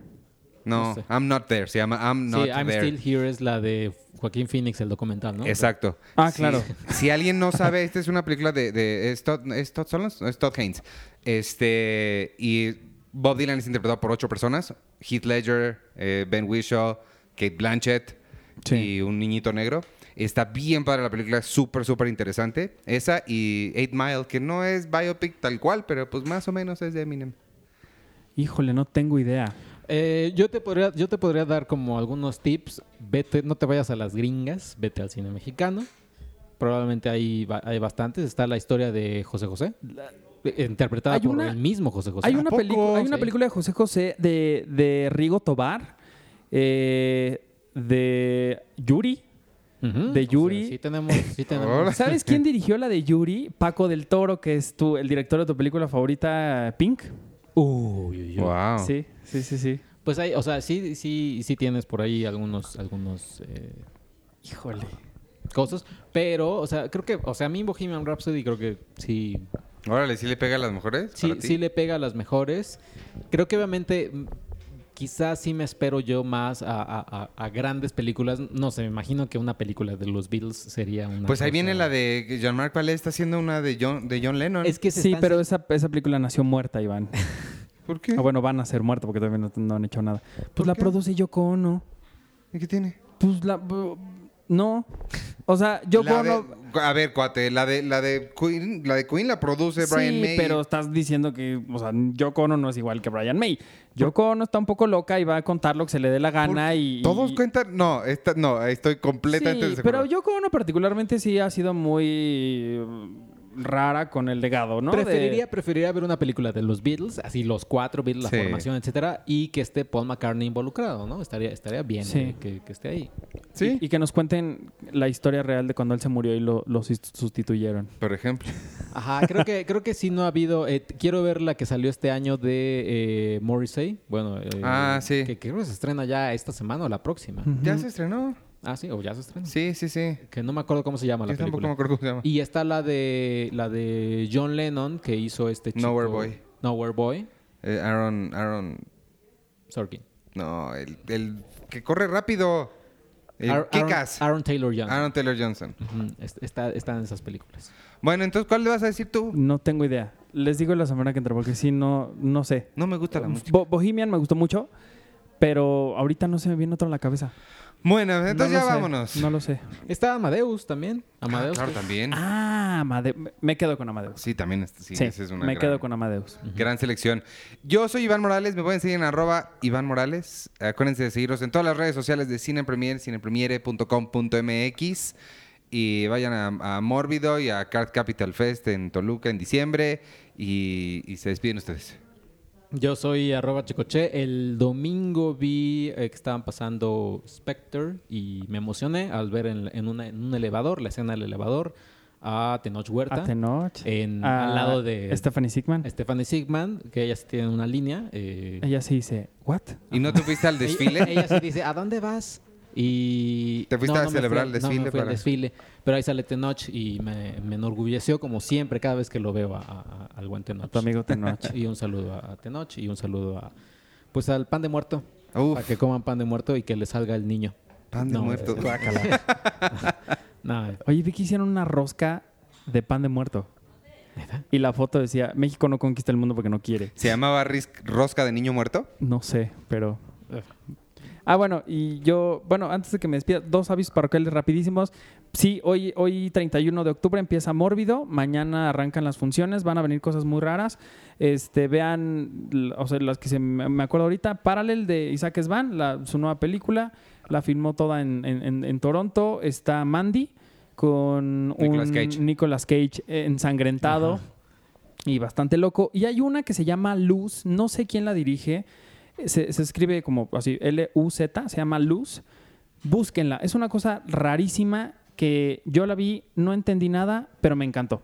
No, No sé. I'm Not There. Se llama I'm Not Sí, I'm There. still here es la de Joaquín Phoenix, el documental, ¿no? Exacto. Ah, claro. Si alguien no sabe, esta es una película de... de ¿Es Todd, ¿es Todd Solondz? No, es Todd Haynes. Este, y Bob Dylan es interpretado por ocho personas. Heath Ledger, eh, Ben Whishaw, Kate Blanchett Sí. y un niñito negro. Está bien padre la película, súper, súper interesante. Esa y Eight Mile, que no es biopic tal cual, pero pues más o menos es de Eminem. Híjole, no tengo idea. Eh, yo, te podría, yo te podría dar como algunos tips. Vete, no te vayas a las gringas, vete al cine mexicano. Probablemente hay, hay bastantes. Está la historia de José José, interpretada Hay por una- el mismo José José. Hay una, poco? hay una Sí. película de José José de, de Rigo Tobar, eh, de Yuri. De o sea, Yuri. sí tenemos, sí tenemos. Ahora. ¿Sabes quién dirigió la de Yuri? Paco del Toro, que es tu, el director de tu película favorita, Pink. Uy, uy, uy. Wow. Sí, sí, sí, sí. Pues hay, o sea, sí, sí, sí tienes por ahí algunos, algunos eh, Híjole. cosas. Pero, o sea, creo que, o sea, a mí Bohemian Rhapsody creo que sí, Órale, ¿sí le pega a las mujeres? sí, para ti? sí le pega a las mejores. Creo que obviamente quizás sí me espero yo más a, a- a- a grandes películas. No sé, me imagino que una película de los Beatles sería una Pues ahí cosa- viene la de que Jean-Marc Vallée está haciendo una de John, de John Lennon. Es que Sí, pero esa, esa película nació muerta, Iván. ¿Por qué? Ah, bueno, van a ser muerta porque todavía no, no han hecho nada. Pues la qué? produce Yoko Ono. ¿Y qué tiene? Pues la... No. O sea, Yoko La de- a ver, cuate, la de, la de Queen, la de Queen la produce Brian sí, May. pero estás diciendo que, o sea, Yoko Ono no es igual que Brian May. Yoko Ono está un poco loca y va a contar lo que se le dé la gana y... Todos y- cuentan. No, esta, no, estoy completamente Sí, pero Yoko Ono particularmente sí ha sido muy rara con el legado, ¿no? De- Preferiría, preferiría ver una película de los Beatles, así los cuatro Beatles, Sí. la formación, etcétera, y que esté Paul McCartney involucrado, ¿no? Estaría, estaría bien Sí. eh, que, que esté ahí. Sí, Y, y que nos cuenten la historia real de cuando él se murió y lo, lo sus- sustituyeron. por ejemplo. Ajá, creo que, creo que sí no ha habido. eh, quiero ver la que salió este año de eh, Morrissey. Bueno, eh, Ah, sí. Que, que creo que se estrena ya esta semana o la próxima. ¿Ya se estrenó? Ah, sí, o ya se estrena. Sí, sí, sí. Que no me acuerdo cómo se llama la Yo tampoco me película. acuerdo cómo se llama. Y está la de la de John Lennon que hizo este chico. Nowhere Boy. Nowhere Boy. Eh, Aaron, Aaron. Sorkin. No, el, el que corre rápido. El Aaron, Kick-Ass. Aaron Taylor Johnson. Aaron Taylor Johnson. Ujú, está, están en esas películas. Bueno, entonces, ¿cuál le vas a decir tú? No tengo idea. Les digo la semana que entra porque sí, no, no sé. No me gusta la música. Bo- Bohemian me gustó mucho, pero ahorita no se me viene otro a la cabeza. Bueno, entonces No ya sé, vámonos. No lo sé. Está Amadeus también. Amadeus. claro, que- también. Ah, Amade- me- quedo con Amadeus. Sí, también. Sí, Sí, esa es una me gran- quedo con Amadeus. Gran selección. Yo soy Iván Morales, me pueden seguir en arroba Iván Morales. Acuérdense de seguirnos en todas las redes sociales de Cine Premier, cinepremiere.com.mx y vayan a, a Mórbido y a Card Capital Fest en Toluca en diciembre y, y se despiden ustedes. Yo soy arroba chicoche. El domingo vi eh, que estaban pasando Spectre y me emocioné al ver en, en una- en un elevador, la escena del elevador, a Tenoch Huerta. A Tenoch. En, a al lado de Stephanie Sigman. Stephanie Sigman, que ellas tienen una línea. eh, Ella sí dice, ¿what? ¿Y no te fuiste al desfile? Ella, ella sí dice, ¿a dónde vas? Y... ¿Te fuiste a me celebrar fui el al- no, me desfile fui para- desfile. Pero ahí sale Tenoch y me, me enorgulleció como siempre cada vez que lo veo a- a- al buen A Tenoch. tu amigo Tenoch. Y un saludo a, a Tenoch y un saludo a, Pues al pan de muerto. Uf, Para que coman pan de muerto y que le salga el niño. pan de No, muerto. No, Oye, vi que hicieron una rosca de pan de muerto. Y la foto decía, México no conquista el mundo porque no quiere. ¿Se llamaba rosca de niño muerto? No sé, pero... Ah, bueno, y yo, bueno, antes de que me despida, dos avisos parroquiales rapidísimos. Sí, hoy, hoy 31 de octubre empieza Mórbido, mañana arrancan las funciones, van a venir cosas muy raras. Este, vean, o sea, las que se me acuerdo ahorita, Parallel de Isaac Svan, la, su nueva película, la filmó toda en, en- en- en Toronto. Está Mandy con Nicolas un Cage. Nicolas Cage eh, ensangrentado y bastante loco. Y hay una que se llama Luz, no sé quién la dirige, se, se escribe como así, L-U-Z, se llama Luz. Búsquenla, es una cosa rarísima que yo la vi, no entendí nada, pero me encantó.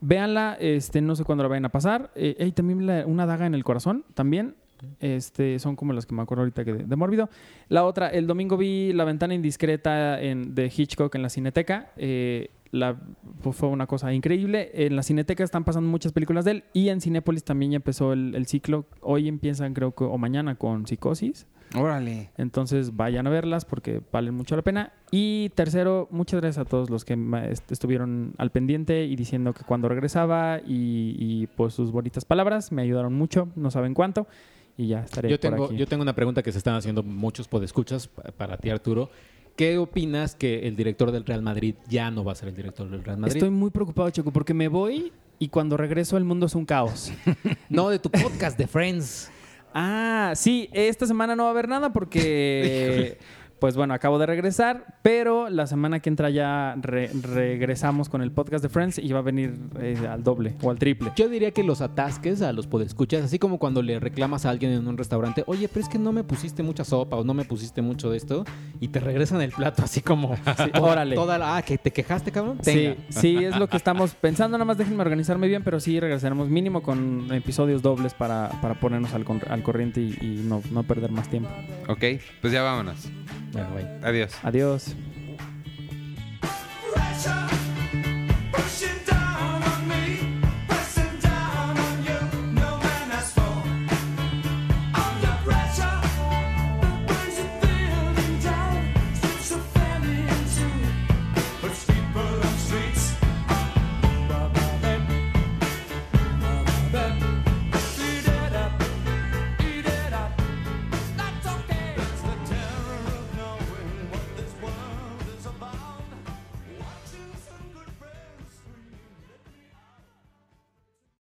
Véanla, este, no sé cuándo la vayan a pasar. Eh, hay también la- una daga en el corazón, también. Este, son como las que me acuerdo ahorita que de, de Mórbido. La otra, el domingo vi La ventana indiscreta en, de Hitchcock en la Cineteca. Eh, la, pues, fue una cosa increíble. En la Cineteca están pasando muchas películas de él y en Cinépolis también ya empezó el, el ciclo. Hoy empiezan, creo que, o mañana con Psicosis. Órale. Entonces vayan a verlas porque valen mucho la pena. Y tercero, muchas gracias a todos los que estuvieron al pendiente y diciendo que cuando regresaba y, y, pues sus bonitas palabras me ayudaron mucho, no saben cuánto. Y ya estaré Yo por tengo, aquí. yo tengo una pregunta que se están haciendo muchos podescuchas pa- para ti, Arturo. ¿Qué opinas que el director del Real Madrid ya no va a ser el director del Real Madrid? Estoy muy preocupado, Choco, porque me voy y cuando regreso el mundo es un caos. No, de tu podcast de Friends. Ah, sí, esta semana no va a haber nada porque, pues bueno, acabo de regresar, pero la semana que entra ya re- regresamos con el podcast de Friends y va a venir eh, al doble o al triple. Yo diría que los atasques a los podescuchas, así como cuando le reclamas a alguien en un restaurante, oye, pero es que no me pusiste mucha sopa o no me pusiste mucho de esto, y te regresan el plato así como, órale. Toda la- ah, que te quejaste, cabrón. Sí, Tenga. sí, es lo que estamos pensando. Nada más déjenme organizarme bien, pero sí regresaremos mínimo con episodios dobles para, para ponernos al, al corriente y, y no, no perder más tiempo. Ok, pues ya vámonos. Adiós. Adiós.